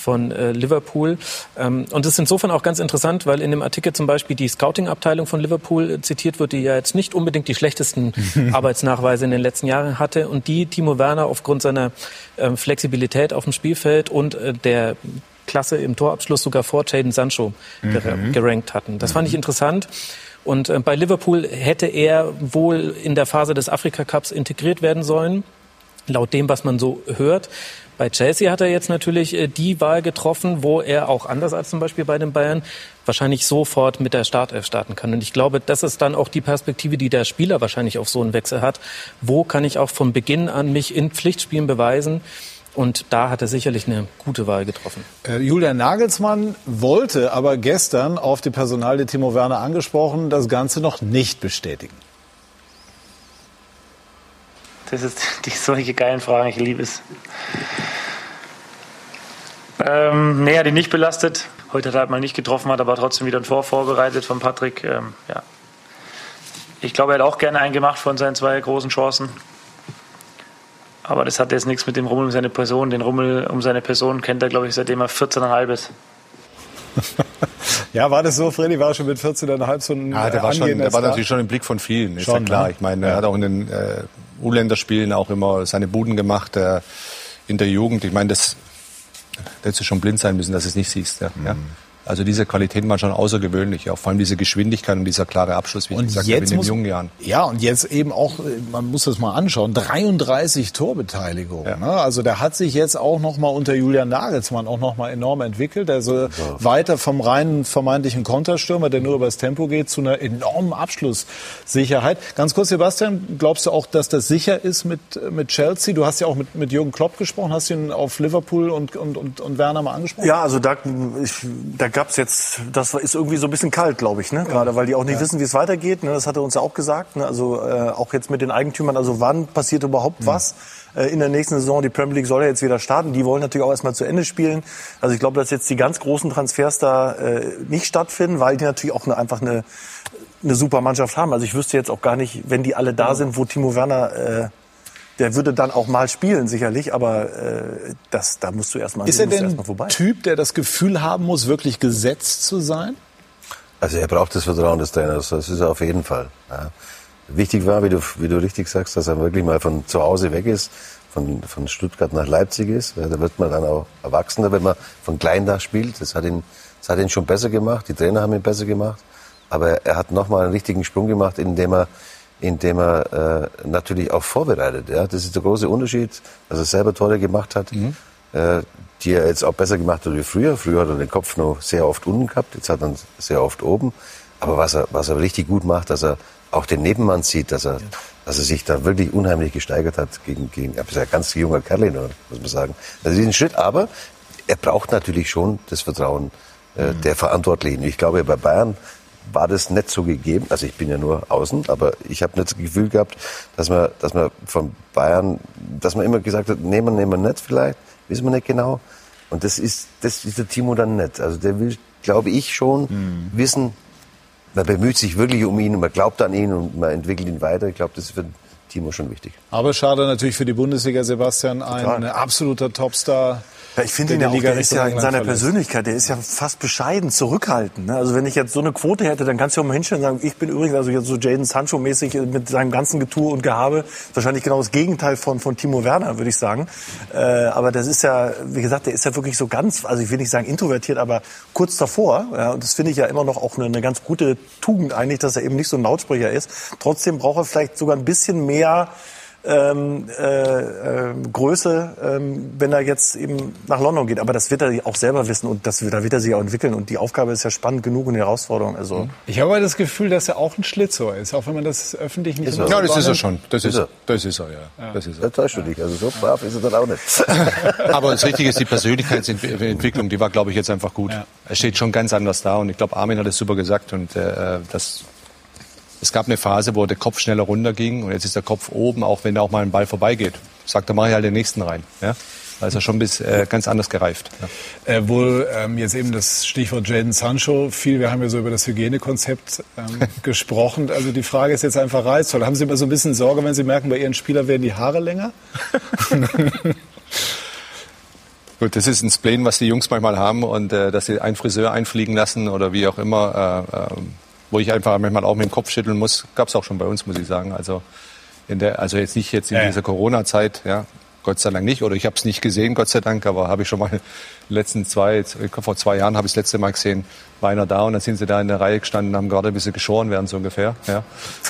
von äh, Liverpool. Ähm, und das ist insofern auch ganz interessant, weil in dem Artikel zum Beispiel die Scouting-Abteilung von Liverpool äh, zitiert wird, die ja jetzt nicht unbedingt die schlechtesten [laughs] Arbeitsnachweise in den letzten Jahren hatte und die Timo Werner aufgrund seiner ähm, Flexibilität auf dem Spielfeld und äh, der Klasse im Torabschluss sogar vor Jadon Sancho ger Mhm. gerankt hatten. Das fand ich interessant. Und äh, bei Liverpool hätte er wohl in der Phase des Afrika Cups integriert werden sollen, laut dem, was man so hört. Bei Chelsea hat er jetzt natürlich äh, die Wahl getroffen, wo er auch anders als zum Beispiel bei den Bayern wahrscheinlich sofort mit der Startelf starten kann. Und ich glaube, das ist dann auch die Perspektive, die der Spieler wahrscheinlich auf so einen Wechsel hat. Wo kann ich auch von Beginn an mich in Pflichtspielen beweisen? Und da hat er sicherlich eine gute Wahl getroffen. Äh, Julian Nagelsmann wollte aber gestern auf die Personalie Timo Werner angesprochen, das Ganze noch nicht bestätigen. Das ist die solche geilen Fragen, ich liebe es. Ähm, nee, hat ihn nicht belastet. Heute hat er halt mal nicht getroffen, hat aber trotzdem wieder ein Tor vorbereitet von Patrick. Ähm, ja. Ich glaube, er hat auch gerne einen gemacht von seinen zwei großen Chancen. Aber das hat jetzt nichts mit dem Rummel um seine Person. Den Rummel um seine Person kennt er, glaube ich, seitdem er 14,5 ist. [laughs] Ja, war das so, Freddy? War schon mit 14,5 so ein Ja, der war, schon, angehender der war natürlich schon im Blick von vielen, ist Schon, ja klar. ne? Ich meine, er hat auch in den äh, U-Länderspielen auch immer seine Buden gemacht äh, in der Jugend. Ich meine, das da hättest du schon blind sein müssen, dass du es nicht siehst. Ja, ja. Also diese Qualitäten waren schon außergewöhnlich, auch vor allem diese Geschwindigkeit und dieser klare Abschluss, wie ich Und gesagt jetzt habe, in den muss- jungen Jahren. Ja, und jetzt eben auch, äh, man muss das mal anschauen, 33 Torbeteiligungen. Ne? Also der hat sich jetzt auch noch mal unter Julian Nagelsmann auch noch mal enorm entwickelt. Also weiter vom reinen vermeintlichen Konterstürmer, der nur übers Tempo geht, zu einer enormen Abschlusssicherheit. Ganz kurz, Sebastian, glaubst du auch, dass das sicher ist mit, mit Chelsea? Du hast ja auch mit, mit Jürgen Klopp gesprochen, hast ihn auf Liverpool und, und, und, und Werner mal angesprochen? Ja, also da, ich, da gab's jetzt, das ist irgendwie so ein bisschen kalt, glaube ich, ne? gerade weil die auch nicht Ja. wissen, wie es weitergeht. Ne? Das hat er uns ja auch gesagt. Ne? Also äh, auch jetzt mit den Eigentümern, also wann passiert überhaupt was äh, in der nächsten Saison? Die Premier League soll ja jetzt wieder starten. Die wollen natürlich auch erstmal zu Ende spielen. Also ich glaube, dass jetzt die ganz großen Transfers da äh, nicht stattfinden, weil die natürlich auch eine, einfach eine, eine super Mannschaft haben. Also ich wüsste jetzt auch gar nicht, wenn die alle da sind, wo Timo Werner... Der würde dann auch mal spielen, sicherlich, aber äh, das, da musst du erstmal Ist er denn vorbei. Typ, der das Gefühl haben muss, wirklich gesetzt zu sein? Also er braucht das Vertrauen des Trainers, das ist er auf jeden Fall. Ja. Wichtig war, wie du, wie du richtig sagst, dass er wirklich mal von zu Hause weg ist, von, von Stuttgart nach Leipzig ist. Ja, da wird man dann auch erwachsener, wenn man von klein da spielt. Das hat ihn, das hat ihn schon besser gemacht, die Trainer haben ihn besser gemacht. Aber er hat nochmal einen richtigen Sprung gemacht, indem er, indem er äh, natürlich auch vorbereitet. Ja. Das ist der große Unterschied, dass er selber Tore gemacht hat. Äh, die er jetzt auch besser gemacht hat wie früher. Früher hat er den Kopf noch sehr oft unten gehabt, jetzt hat er ihn sehr oft oben. Aber was er, was er richtig gut macht, dass er auch den Nebenmann sieht, dass er, dass er sich da wirklich unheimlich gesteigert hat gegen, gegen, er ist ja ein ganz junger Kerl, muss man sagen. Also diesen Schritt, aber er braucht natürlich schon das Vertrauen äh, der Verantwortlichen. Ich glaube, bei Bayern war das nicht so gegeben. Also ich bin ja nur außen, aber ich habe nicht das Gefühl gehabt, dass man, dass man von Bayern, dass man immer gesagt hat, nehmen wir, nehmen wir nicht vielleicht, wissen wir nicht genau. Und das ist, das ist der Timo dann nicht. Also der will, glaube ich, schon wissen, man bemüht sich wirklich um ihn und man glaubt an ihn und man entwickelt ihn weiter. Ich glaube, das ist für den Timo schon wichtig. Aber schade natürlich für die Bundesliga, Sebastian, ein Total. absoluter Topstar. Ja, ich finde ihn der ja auch, Liga der ist ja in seiner verlässt. Persönlichkeit, der ist ja fast bescheiden, zurückhaltend. Ne? Also wenn ich jetzt so eine Quote hätte, dann kannst du auch mal hinstellen und sagen, ich bin übrigens, also jetzt so Jaden Sancho-mäßig mit seinem ganzen Getue und Gehabe, wahrscheinlich genau das Gegenteil von, von Timo Werner, würde ich sagen. Äh, aber das ist ja, wie gesagt, der ist ja wirklich so ganz, also ich will nicht sagen introvertiert, aber kurz davor. Ja, und das finde ich ja immer noch auch eine, eine ganz gute Tugend eigentlich, dass er eben nicht so ein Lautsprecher ist. Trotzdem braucht er vielleicht sogar ein bisschen mehr ähm, äh, äh, Größe, ähm, wenn er jetzt eben nach London geht. Aber das wird er auch selber wissen und das, da wird er sich auch entwickeln. Und die Aufgabe ist ja spannend genug und die Herausforderung. Also Ich habe aber das Gefühl, dass er auch ein Schlitzohr ist, auch wenn man das öffentlich nicht Ist er. Ja, das ist er schon. Das ist, Ist er. das ist er, ja. Ja. Das ist er. Da täuscht du dich. Also so brav ist er dann auch nicht. [laughs] Aber das Richtige ist, die Persönlichkeitsentwicklung, die war, glaube ich, jetzt einfach gut. Er steht schon ganz anders da und ich glaube, Armin hat es super gesagt und äh, das, es gab eine Phase, wo der Kopf schneller runterging und jetzt ist der Kopf oben, auch wenn da auch mal ein Ball vorbeigeht. Sagt, da mache ich halt den nächsten rein. Ja? Da ist er schon bis, äh, ganz anders gereift. Ja. Äh, wohl ähm, jetzt eben das Stichwort Jaden Sancho fiel. Wir haben ja so über das Hygienekonzept ähm, [laughs] gesprochen. Also die Frage ist jetzt einfach reizvoll. Haben Sie immer so ein bisschen Sorge, wenn Sie merken, bei Ihren Spielern werden die Haare länger? [laughs] Gut, das ist ein Spleen, was die Jungs manchmal haben und äh, dass sie einen Friseur einfliegen lassen oder wie auch immer, äh, äh, wo ich einfach manchmal auch mit dem Kopf schütteln muss, gab es auch schon bei uns, muss ich sagen. Also in der, also jetzt nicht jetzt in Ja, dieser Corona-Zeit, ja, Gott sei Dank nicht, oder ich habe es nicht gesehen, Gott sei Dank, aber habe ich schon mal letzten zwei, jetzt, vor zwei Jahren habe ich das letzte Mal gesehen, war einer da und dann sind sie da in der Reihe gestanden und haben gerade ein bisschen geschoren werden, so ungefähr. Ja.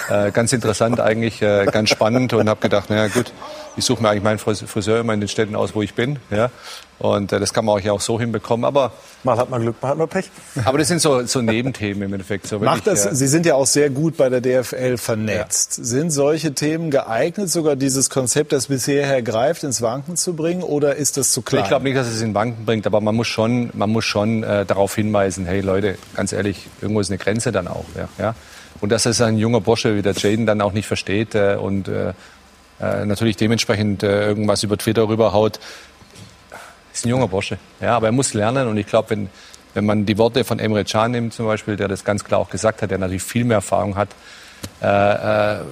Äh, ganz interessant eigentlich, äh, ganz spannend und habe gedacht, naja gut, ich suche mir eigentlich meinen Fris- Friseur immer in den Städten aus, wo ich bin. Ja. Und äh, das kann man auch ja auch so hinbekommen. Aber, mal hat man Glück, mal hat man Pech. aber das sind so, so Nebenthemen im Endeffekt. So Macht wirklich, das, äh, Sie sind ja auch sehr gut bei der DFL vernetzt. Sind solche Themen geeignet, sogar dieses Konzept, das bisher hergreift, ins Wanken zu bringen? Oder ist das zu klein? Ich glaube nicht, dass es in Banken bringt, aber man muss schon, man muss schon äh, darauf hinweisen, hey Leute, ganz ehrlich, irgendwo ist eine Grenze dann auch. Ja, ja? Und dass es ein junger Bursche wie der Jaden dann auch nicht versteht äh, und äh, äh, natürlich dementsprechend äh, irgendwas über Twitter rüberhaut, ist ein junger Bursche. Ja, aber er muss lernen und ich glaube, wenn, wenn man die Worte von Emre Can nimmt zum Beispiel, der das ganz klar auch gesagt hat, der natürlich viel mehr Erfahrung hat, äh,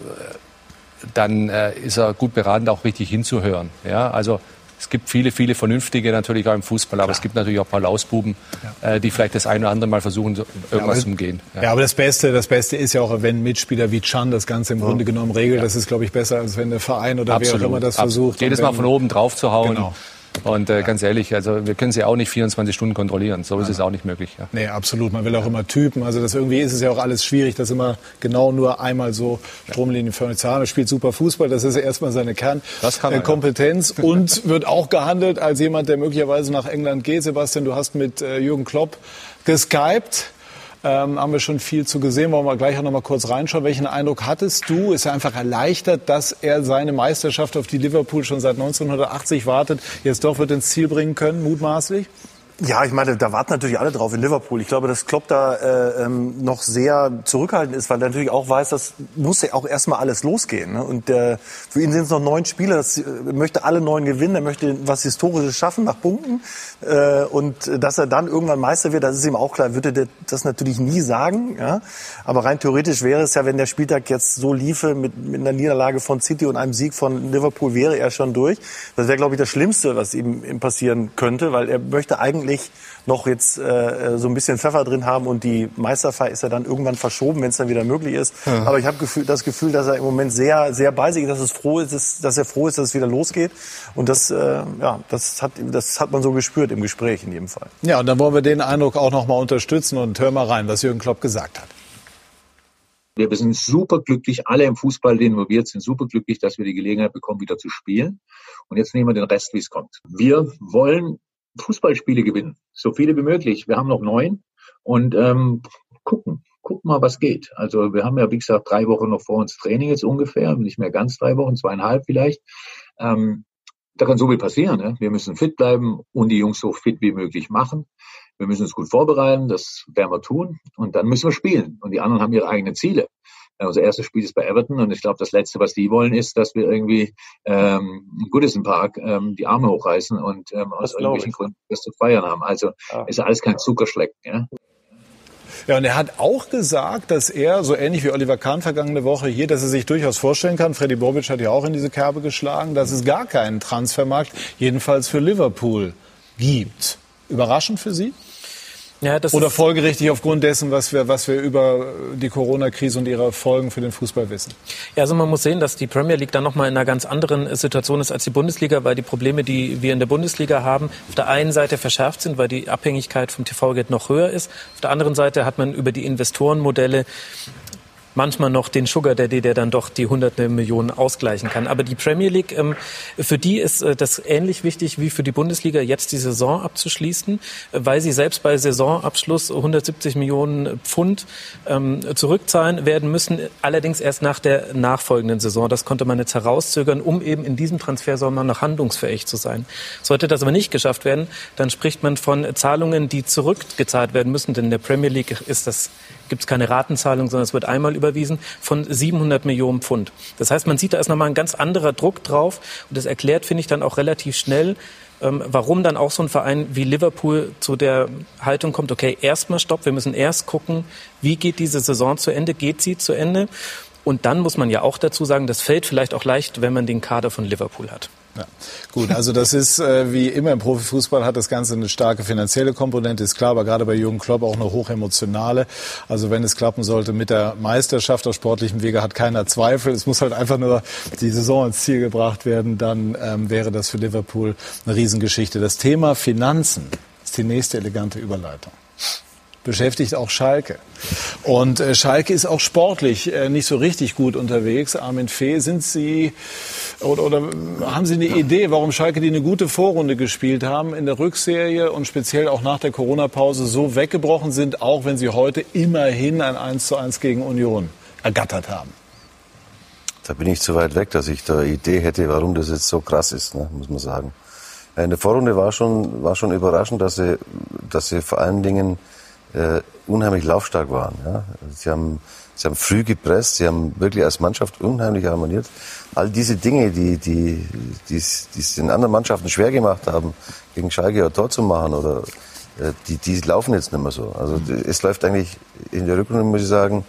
dann ist er gut beraten, auch richtig hinzuhören. Ja, also es gibt viele, viele Vernünftige natürlich auch im Fußball, aber es gibt natürlich auch ein paar Lausbuben, äh, die vielleicht das eine oder andere Mal versuchen, irgendwas aber- zu umgehen. Ja. aber das Beste, das Beste ist ja auch, wenn Mitspieler wie Chan das Ganze im Grunde genommen regelt. Das ist, glaube ich, besser, als wenn der Verein oder wer auch immer das absolut. versucht. Jedes Mal von oben drauf zu hauen. Genau. Und äh, ganz ehrlich, also wir können sie auch nicht 24 Stunden kontrollieren. So ist es auch nicht möglich. Ja. Nee, absolut. Man will auch immer Typen. Also das irgendwie ist es ja auch alles schwierig, das immer genau nur einmal so stromlinienförmig zu haben. Er spielt super Fußball. Das ist ja erstmal seine Kernkompetenz ja. und [laughs] wird auch gehandelt als jemand, der möglicherweise nach England geht. Sebastian, du hast mit äh, Jürgen Klopp geskypt. Ähm, haben wir schon viel zu gesehen. Wollen wir gleich auch noch mal kurz reinschauen. Welchen Eindruck hattest du? Ist er einfach erleichtert, dass er seine Meisterschaft, auf die Liverpool schon seit 1980 wartet, jetzt doch wird ins Ziel bringen können, mutmaßlich? Ja, ich meine, da warten natürlich alle drauf in Liverpool. Ich glaube, dass Klopp da äh, ähm, noch sehr zurückhaltend ist, weil er natürlich auch weiß, das muss ja auch erstmal alles losgehen. Ne? Und äh, für ihn sind es noch neun Spiele. Das, äh, möchte alle neun gewinnen. Er möchte was Historisches schaffen nach Punkten. Äh, und dass er dann irgendwann Meister wird, das ist ihm auch klar. Würde der das natürlich nie sagen. Ja? Aber rein theoretisch wäre es ja, wenn der Spieltag jetzt so liefe mit, mit einer Niederlage von City und einem Sieg von Liverpool, wäre er schon durch. Das wäre, glaube ich, das Schlimmste, was ihm, ihm passieren könnte, weil er möchte eigentlich noch jetzt äh, so ein bisschen Pfeffer drin haben und die Meisterfeier ist ja dann irgendwann verschoben, wenn es dann wieder möglich ist. Ja. Aber ich habe Gefühl, das Gefühl, dass er im Moment sehr, sehr bei sich ist, dass es froh ist, dass, er froh ist, dass es wieder losgeht. Und das, äh, ja, das hat, das hat man so gespürt im Gespräch in jedem Fall. Ja, und dann wollen wir den Eindruck auch noch mal unterstützen und hören mal rein, was Jürgen Klopp gesagt hat. Wir sind superglücklich, alle im Fußball, die involviert sind, superglücklich, dass wir die Gelegenheit bekommen, wieder zu spielen. Und jetzt nehmen wir den Rest, wie es kommt. Wir wollen Fußballspiele gewinnen, so viele wie möglich. Wir haben noch neun und ähm, gucken, gucken mal, was geht. Also wir haben ja, wie gesagt, drei Wochen noch vor uns Training jetzt ungefähr, nicht mehr ganz drei Wochen, zweieinhalb vielleicht. Ähm, da kann so viel passieren. Ne? Wir müssen fit bleiben und die Jungs so fit wie möglich machen. Wir müssen uns gut vorbereiten, das werden wir tun. Und dann müssen wir spielen. Und die anderen haben ihre eigenen Ziele. Äh, Unser erstes Spiel ist bei Everton und ich glaube, das Letzte, was die wollen, ist, dass wir irgendwie ähm, im Goodison Park ähm, die Arme hochreißen und ähm, aus irgendwelchen Gründen das zu feiern haben. Also ist alles kein Zuckerschlecken. Ja? Ja, und er hat auch gesagt, dass er, so ähnlich wie Oliver Kahn vergangene Woche hier, dass er sich durchaus vorstellen kann, Freddy Bobic hat ja auch in diese Kerbe geschlagen, dass es gar keinen Transfermarkt, jedenfalls für Liverpool, gibt. Überraschend für Sie? Ja, Oder folgerichtig aufgrund dessen, was wir, was wir über die Corona-Krise und ihre Folgen für den Fußball wissen? Ja, also man muss sehen, dass die Premier League dann nochmal in einer ganz anderen äh, Situation ist als die Bundesliga, weil die Probleme, die wir in der Bundesliga haben, auf der einen Seite verschärft sind, weil die Abhängigkeit vom TV-Geld noch höher ist. Auf der anderen Seite hat man über die Investorenmodelle manchmal noch den Sugar Daddy, der dann doch die hunderte Millionen ausgleichen kann. Aber die Premier League, ähm, für die ist äh, das ähnlich wichtig wie für die Bundesliga, jetzt die Saison abzuschließen, äh, weil sie selbst bei Saisonabschluss 170 Millionen Pfund ähm, zurückzahlen werden müssen, allerdings erst nach der nachfolgenden Saison. Das konnte man jetzt herauszögern, um eben in diesem Transfersommer noch handlungsfähig zu sein. Sollte das aber nicht geschafft werden, dann spricht man von Zahlungen, die zurückgezahlt werden müssen, denn in der Premier League ist das gibt es keine Ratenzahlung, sondern es wird einmal überwiesen von 700 Millionen Pfund. Das heißt, man sieht, da ist nochmal ein ganz anderer Druck drauf und das erklärt, finde ich, dann auch relativ schnell, ähm, warum dann auch so ein Verein wie Liverpool zu der Haltung kommt, okay, erstmal stopp, wir müssen erst gucken, wie geht diese Saison zu Ende, geht sie zu Ende? Und dann muss man ja auch dazu sagen, das fällt vielleicht auch leicht, wenn man den Kader von Liverpool hat. Ja. Gut, also das ist äh, wie immer im Profifußball hat das Ganze eine starke finanzielle Komponente, ist klar, aber gerade bei Jürgen Klopp auch eine hochemotionale. Also wenn es klappen sollte mit der Meisterschaft auf sportlichem Wege, hat keiner Zweifel. Es muss halt einfach nur die Saison ins Ziel gebracht werden, dann ähm, wäre das für Liverpool eine Riesengeschichte. Das Thema Finanzen ist die nächste elegante Überleitung beschäftigt auch Schalke. Und äh, Schalke ist auch sportlich äh, nicht so richtig gut unterwegs. Armin Fee, sind Sie oder, oder haben Sie eine Idee, warum Schalke, die eine gute Vorrunde gespielt haben, in der Rückserie und speziell auch nach der Corona-Pause so weggebrochen sind, auch wenn sie heute immerhin ein 1 zu 1 gegen Union ergattert haben? Da bin ich zu weit weg, dass ich da eine Idee hätte, warum das jetzt so krass ist, ne, muss man sagen. In der Vorrunde war schon, war schon überraschend, dass sie, dass sie vor allen Dingen äh, unheimlich laufstark waren. Ja. Sie, haben, sie haben früh gepresst, sie haben wirklich als Mannschaft unheimlich harmoniert. All diese Dinge, die, die, die, es- den anderen Mannschaften schwer gemacht haben, gegen Schalke ein Tor zu machen, oder, äh, die, die laufen jetzt nicht mehr so. Also es läuft eigentlich in der Rückrunde, muss ich sagen,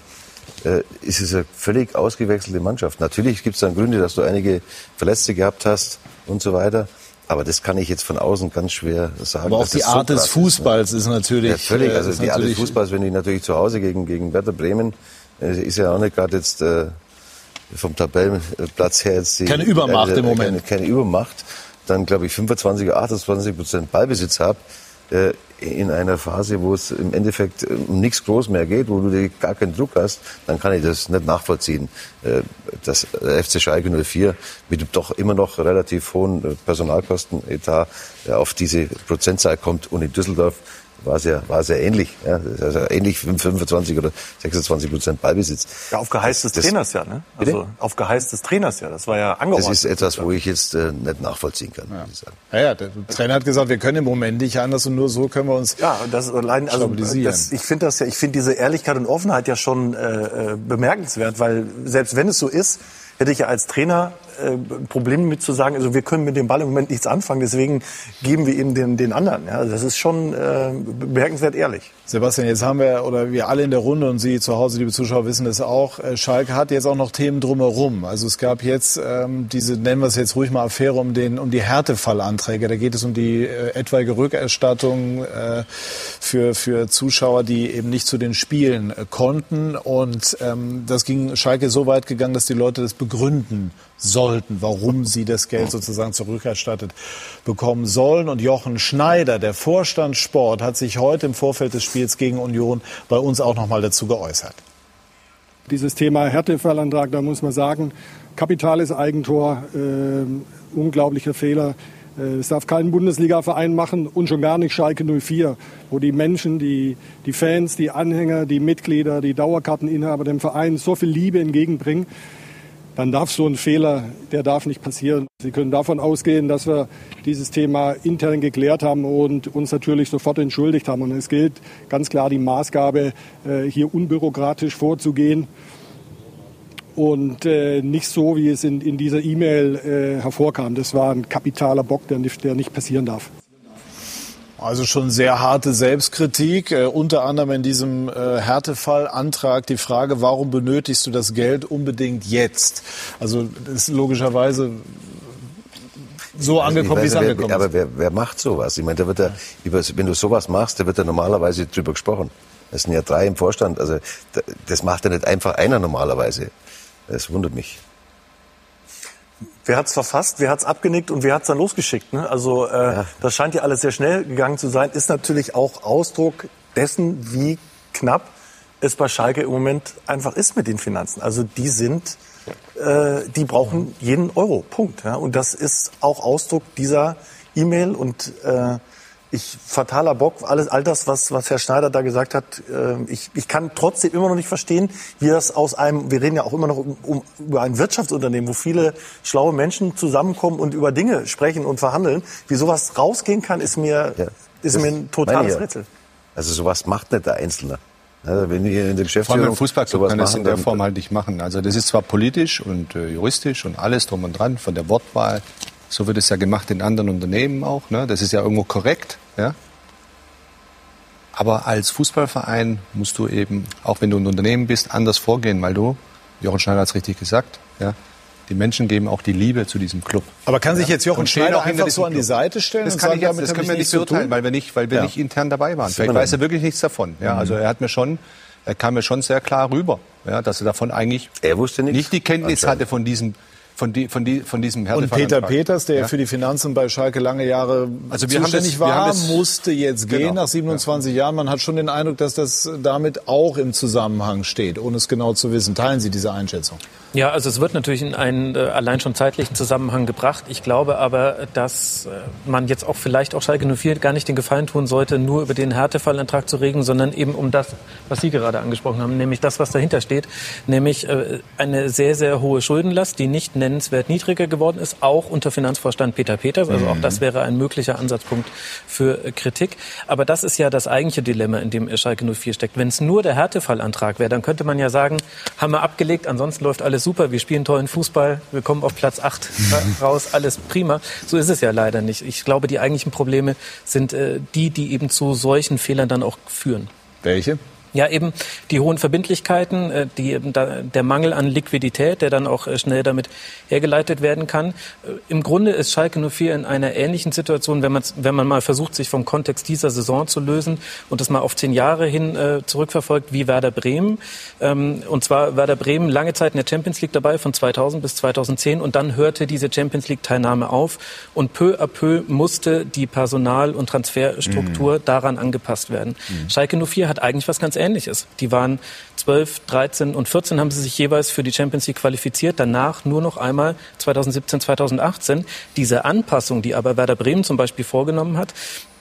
äh, ist es eine völlig ausgewechselte Mannschaft. Natürlich gibt es dann Gründe, dass du einige Verletzte gehabt hast und so weiter. Aber das kann ich jetzt von außen ganz schwer sagen. Aber auch die das so Art des Fußballs ist natürlich, Ja, völlig. äh, Also ist die Art des Fußballs, wenn die natürlich zu Hause gegen, gegen Werder Bremen, äh, ist ja auch nicht gerade jetzt äh, vom Tabellenplatz her jetzt die, Keine Übermacht äh, im Moment. Keine, keine Übermacht. dann glaube ich 25, 28 Prozent Ballbesitz habe, äh, in einer Phase, wo es im Endeffekt äh, um nichts groß mehr geht, wo du gar keinen Druck hast, dann kann ich das nicht nachvollziehen, äh, dass der FC Schalke 04 mit doch immer noch relativ hohen Personalkostenetat auf diese Prozentzahl kommt und in Düsseldorf war es ja, war es ja ähnlich. Ja, also ähnlich 25 oder 26 Prozent Ballbesitz. Ja, auf Geheiß des Trainers ja, ne? Also auf Geheiß des Trainers ja. Das war ja angeordnet. Das ist etwas, wo ich jetzt äh, nicht nachvollziehen kann. Ja. Ich sagen. Ja, ja, der Trainer hat gesagt, wir können im Moment nicht anders und nur so können wir uns ja, das allein, also das, ich finde das ja, ich finde diese Ehrlichkeit und Offenheit ja schon äh, äh, bemerkenswert, weil selbst wenn es so ist, hätte ich ja als Trainer äh, Probleme mit zu sagen, also wir können mit dem Ball im Moment nichts anfangen, deswegen geben wir ihn den, den anderen. Ja, das ist schon äh, bemerkenswert ehrlich. Sebastian, jetzt haben wir, oder wir alle in der Runde und Sie zu Hause, liebe Zuschauer, wissen das auch, äh, Schalke hat jetzt auch noch Themen drumherum. Also es gab jetzt ähm, diese, nennen wir es jetzt ruhig mal Affäre um, den, um die Härtefallanträge. Da geht es um die äh, etwaige Rückerstattung äh, für, für Zuschauer, die eben nicht zu den Spielen äh, konnten. Und ähm, das ging Schalke so weit gegangen, dass die Leute das begründen sollten, warum sie das Geld sozusagen zurückerstattet bekommen sollen. Und Jochen Schneider, der Vorstand Sport, hat sich heute im Vorfeld des Spiels gegen Union bei uns auch noch mal dazu geäußert. Dieses Thema Härtefallantrag, da muss man sagen, kapitales Eigentor, äh, unglaublicher Fehler. Äh, es darf kein Bundesliga-Verein machen und schon gar nicht Schalke 04, wo die Menschen, die, die Fans, die Anhänger, die Mitglieder, die Dauerkarteninhaber dem Verein so viel Liebe entgegenbringen dann darf so ein Fehler, der darf nicht passieren. Sie können davon ausgehen, dass wir dieses Thema intern geklärt haben und uns natürlich sofort entschuldigt haben. Und es gilt ganz klar die Maßgabe, äh, hier unbürokratisch vorzugehen und äh, nicht so, wie es in, dieser E-Mail äh, hervorkam. Das war ein kapitaler Bock, der nicht passieren darf. Also schon sehr harte Selbstkritik, äh, unter anderem in diesem äh, Härtefallantrag die Frage, warum benötigst du das Geld unbedingt jetzt? Also das ist logischerweise so angekommen, wie es angekommen ist. Aber wer, wer macht sowas? Ich meine, da wird ja, wenn du sowas machst, da wird ja normalerweise drüber gesprochen. Es sind ja drei im Vorstand. Also das macht ja nicht einfach einer normalerweise. Das wundert mich wer hat's verfasst, wer hat's abgenickt und wer hat's dann losgeschickt. Ne? Also äh, ja. das scheint ja alles sehr schnell gegangen zu sein. Ist natürlich auch Ausdruck dessen, wie knapp es bei Schalke im Moment einfach ist mit den Finanzen. Also die sind, äh, die brauchen jeden Euro. Punkt. Ja? Und das ist auch Ausdruck dieser E-Mail und äh, ich fataler Bock, alles, all das, was, was Herr Schneider da gesagt hat, äh, ich, ich kann trotzdem immer noch nicht verstehen, wie das aus einem, wir reden ja auch immer noch um, um, über ein Wirtschaftsunternehmen, wo viele schlaue Menschen zusammenkommen und über Dinge sprechen und verhandeln, wie sowas rausgehen kann, ist mir, ja, ist mir ein totales. Rätsel. Also sowas macht nicht der Einzelne. Also wenn wir in der Geschäftsführung Vor allem Fußballclub kann das in der Form halt nicht machen. Also das ist zwar politisch und äh, juristisch und alles drum und dran, von der Wortwahl so wird es ja gemacht in anderen Unternehmen auch. Ne? Das ist ja irgendwo korrekt. Ja? Aber als Fußballverein musst du eben, auch wenn du ein Unternehmen bist, anders vorgehen, weil du, Jochen Schneider hat es richtig gesagt, ja, die Menschen geben auch die Liebe zu diesem Club. Aber kann sich jetzt Jochen Schneider auch einfach so an die Seite stellen? Das, kann sagen, ich jetzt, das können wir nicht beurteilen, weil wir nicht, weil wir ja. nicht intern dabei waren. Vielleicht weiß er wirklich nichts davon. Ja, also er hat mir schon, er kam mir schon sehr klar rüber, ja, dass er davon eigentlich er wusste nichts. nicht die Kenntnis hatte von diesem von, die, von, die, von diesem Und Peter Peters, der ja. für die Finanzen bei Schalke lange Jahre also wir zuständig haben das, war, das, musste jetzt gehen genau. nach 27 ja. Jahren. Man hat schon den Eindruck, dass das damit auch im Zusammenhang steht, ohne es genau zu wissen. Teilen Sie diese Einschätzung? Ja, also es wird natürlich in einen äh, allein schon zeitlichen Zusammenhang gebracht. Ich glaube aber, dass äh, man jetzt auch vielleicht auch Schalke 04 gar nicht den Gefallen tun sollte, nur über den Härtefallantrag zu reden, sondern eben um das, was Sie gerade angesprochen haben, nämlich das, was dahinter steht, nämlich äh, eine sehr, sehr hohe Schuldenlast, die nicht nennenswert niedriger geworden ist, auch unter Finanzvorstand Peter Peters. Also auch das mhm. wäre ein möglicher Ansatzpunkt für äh, Kritik. Aber das ist ja das eigentliche Dilemma, in dem Schalke 04 steckt. Wenn es nur der Härtefallantrag wäre, dann könnte man ja sagen, haben wir abgelegt, ansonsten läuft alles super, wir spielen tollen Fußball, wir kommen auf Platz 8 [laughs] raus, alles prima. So ist es ja leider nicht. Ich glaube, die eigentlichen Probleme sind äh, die, die eben zu solchen Fehlern dann auch führen. Welche? Ja, eben die hohen Verbindlichkeiten, äh, die, der Mangel an Liquidität, der dann auch äh, schnell damit hergeleitet werden kann. Äh, Im Grunde ist Schalke 04 in einer ähnlichen Situation, wenn man, wenn man mal versucht, sich vom Kontext dieser Saison zu lösen und das mal auf zehn Jahre hin zurückverfolgt, wie Werder Bremen. Ähm, und zwar Werder Bremen lange Zeit in der Champions League dabei, von 2000 bis 2010. Und dann hörte diese Champions League-Teilnahme auf. Und peu à peu musste die Personal- und Transferstruktur mhm. daran angepasst werden. Mhm. Schalke 04 hat eigentlich was ganz Ähnliches. Die waren 12, 13 und 14 haben sie sich jeweils für die Champions League qualifiziert. Danach nur noch einmal 2017, 2018. Diese Anpassung, die aber Werder Bremen zum Beispiel vorgenommen hat,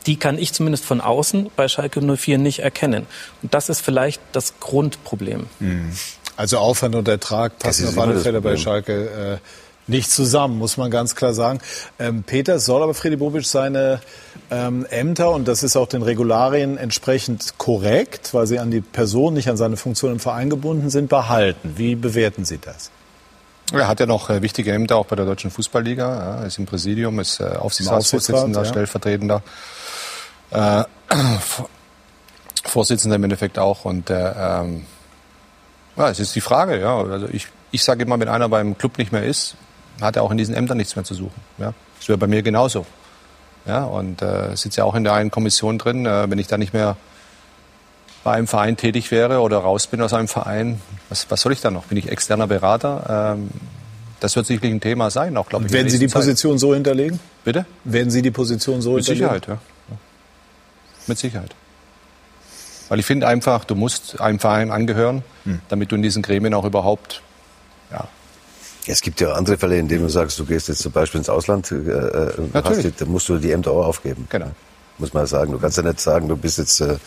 die kann ich zumindest von außen bei Schalke 04 nicht erkennen. Und das ist vielleicht das Grundproblem. Mhm. Also Aufwand und Ertrag passen auf alle Fälle bei Schalke. Äh, nicht zusammen, muss man ganz klar sagen. Ähm, Peter, soll aber Freddy Bobic seine ähm, Ämter, und das ist auch den Regularien entsprechend korrekt, weil sie an die Person, nicht an seine Funktion im Verein gebunden sind, behalten. Wie bewerten Sie das? Er hat ja noch äh, wichtige Ämter auch bei der Deutschen Fußballliga. Er ist im Präsidium, ist äh, Aufsichtsratsvorsitzender, ja. Stellvertretender, äh, [clears throat] Vorsitzender im Endeffekt auch. Und äh, ähm, ja, es ist die Frage. Ja, also ich, ich sage immer, wenn einer beim Club nicht mehr ist, hat er auch in diesen Ämtern nichts mehr zu suchen. Ja? Das wäre bei mir genauso. Ja, und äh, sitzt ja auch in der einen Kommission drin. Äh, wenn ich da nicht mehr bei einem Verein tätig wäre oder raus bin aus einem Verein, was, was soll ich da noch? Bin ich externer Berater? Ähm, das wird sicherlich ein Thema sein, auch glaube ich. Werden Sie die Position Zeit. so hinterlegen? Bitte? Werden Sie die Position so Mit hinterlegen? Mit Sicherheit, ja. Mit Sicherheit. Weil ich finde einfach, du musst einem Verein angehören, hm. damit du in diesen Gremien auch überhaupt ja, es gibt ja andere Fälle, in denen du sagst, du gehst jetzt zum Beispiel ins Ausland, äh, äh hast, da musst du die Ämter auch aufgeben. Genau muss man sagen. Du kannst ja nicht sagen, du bist jetzt äh,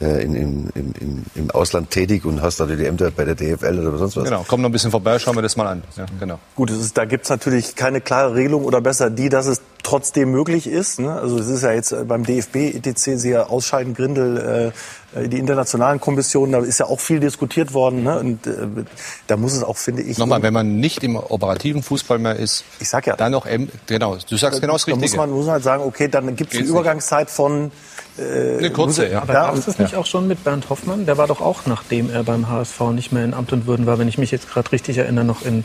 in, in, in, im Ausland tätig und hast da die Ämter bei der DFL oder sonst was. Genau, komm noch ein bisschen vorbei, schauen wir das mal an. Ja, genau. Gut, ist, da gibt's natürlich keine klare Regelung oder besser die, dass es trotzdem möglich ist. Ne? Also es ist ja jetzt beim DFB ETC sehr ausscheidend Grindel, äh, die internationalen Kommissionen, da ist ja auch viel diskutiert worden. Ne? Und äh, da muss es auch, finde ich. Nochmal, wenn man nicht im operativen Fußball mehr ist, ich sag ja, dann noch genau, du sagst genau das Richtige. Da muss man, muss man halt sagen, okay, dann gibt es eine Übergangszeit von äh, eine kurze, ja. Aber gab es das nicht auch schon mit Bernd Hoffmann? Der war doch auch, nachdem er beim HSV nicht mehr in Amt und Würden war, wenn ich mich jetzt gerade richtig erinnere, noch in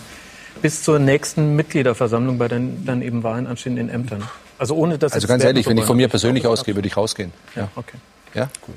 bis zur nächsten Mitgliederversammlung bei den dann eben Wahlen anstehenden Ämtern. Also ohne dass Also ganz ehrlich, wenn ich von mir persönlich ausgehe, würde ich rausgehen. Ja, okay. Ja, gut.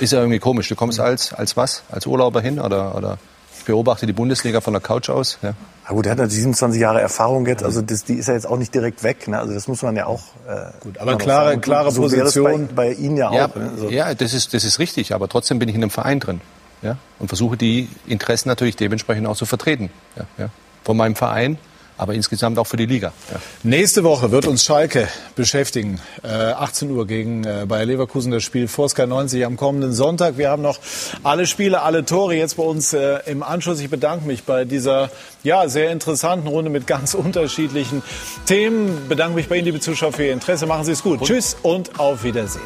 Ist ja irgendwie komisch. Du kommst als als was? Als Urlauber hin oder oder ich beobachte die Bundesliga von der Couch aus. Ja. Ja gut, er hat natürlich 27 Jahre Erfahrung jetzt, also das, die ist ja jetzt auch nicht direkt weg. Ne? Also das muss man ja auch. Äh, gut, aber klare, klare so Position bei, bei, Ihnen ja, ja auch. Ne? So. Ja, das ist das ist richtig, aber trotzdem bin ich in einem Verein drin, ja, und versuche die Interessen natürlich dementsprechend auch zu vertreten, ja, ja. von meinem Verein aber insgesamt auch für die Liga. Ja. Nächste Woche wird uns Schalke beschäftigen. Äh, 18 Uhr gegen äh, Bayer Leverkusen das Spiel vor Sky 90 am kommenden Sonntag. Wir haben noch alle Spiele, alle Tore jetzt bei uns äh, im Anschluss. Ich bedanke mich bei dieser ja, sehr interessanten Runde mit ganz [laughs] unterschiedlichen Themen. Bedanke mich bei Ihnen, liebe Zuschauer, für Ihr Interesse. Machen Sie es gut. Und? Tschüss und auf Wiedersehen.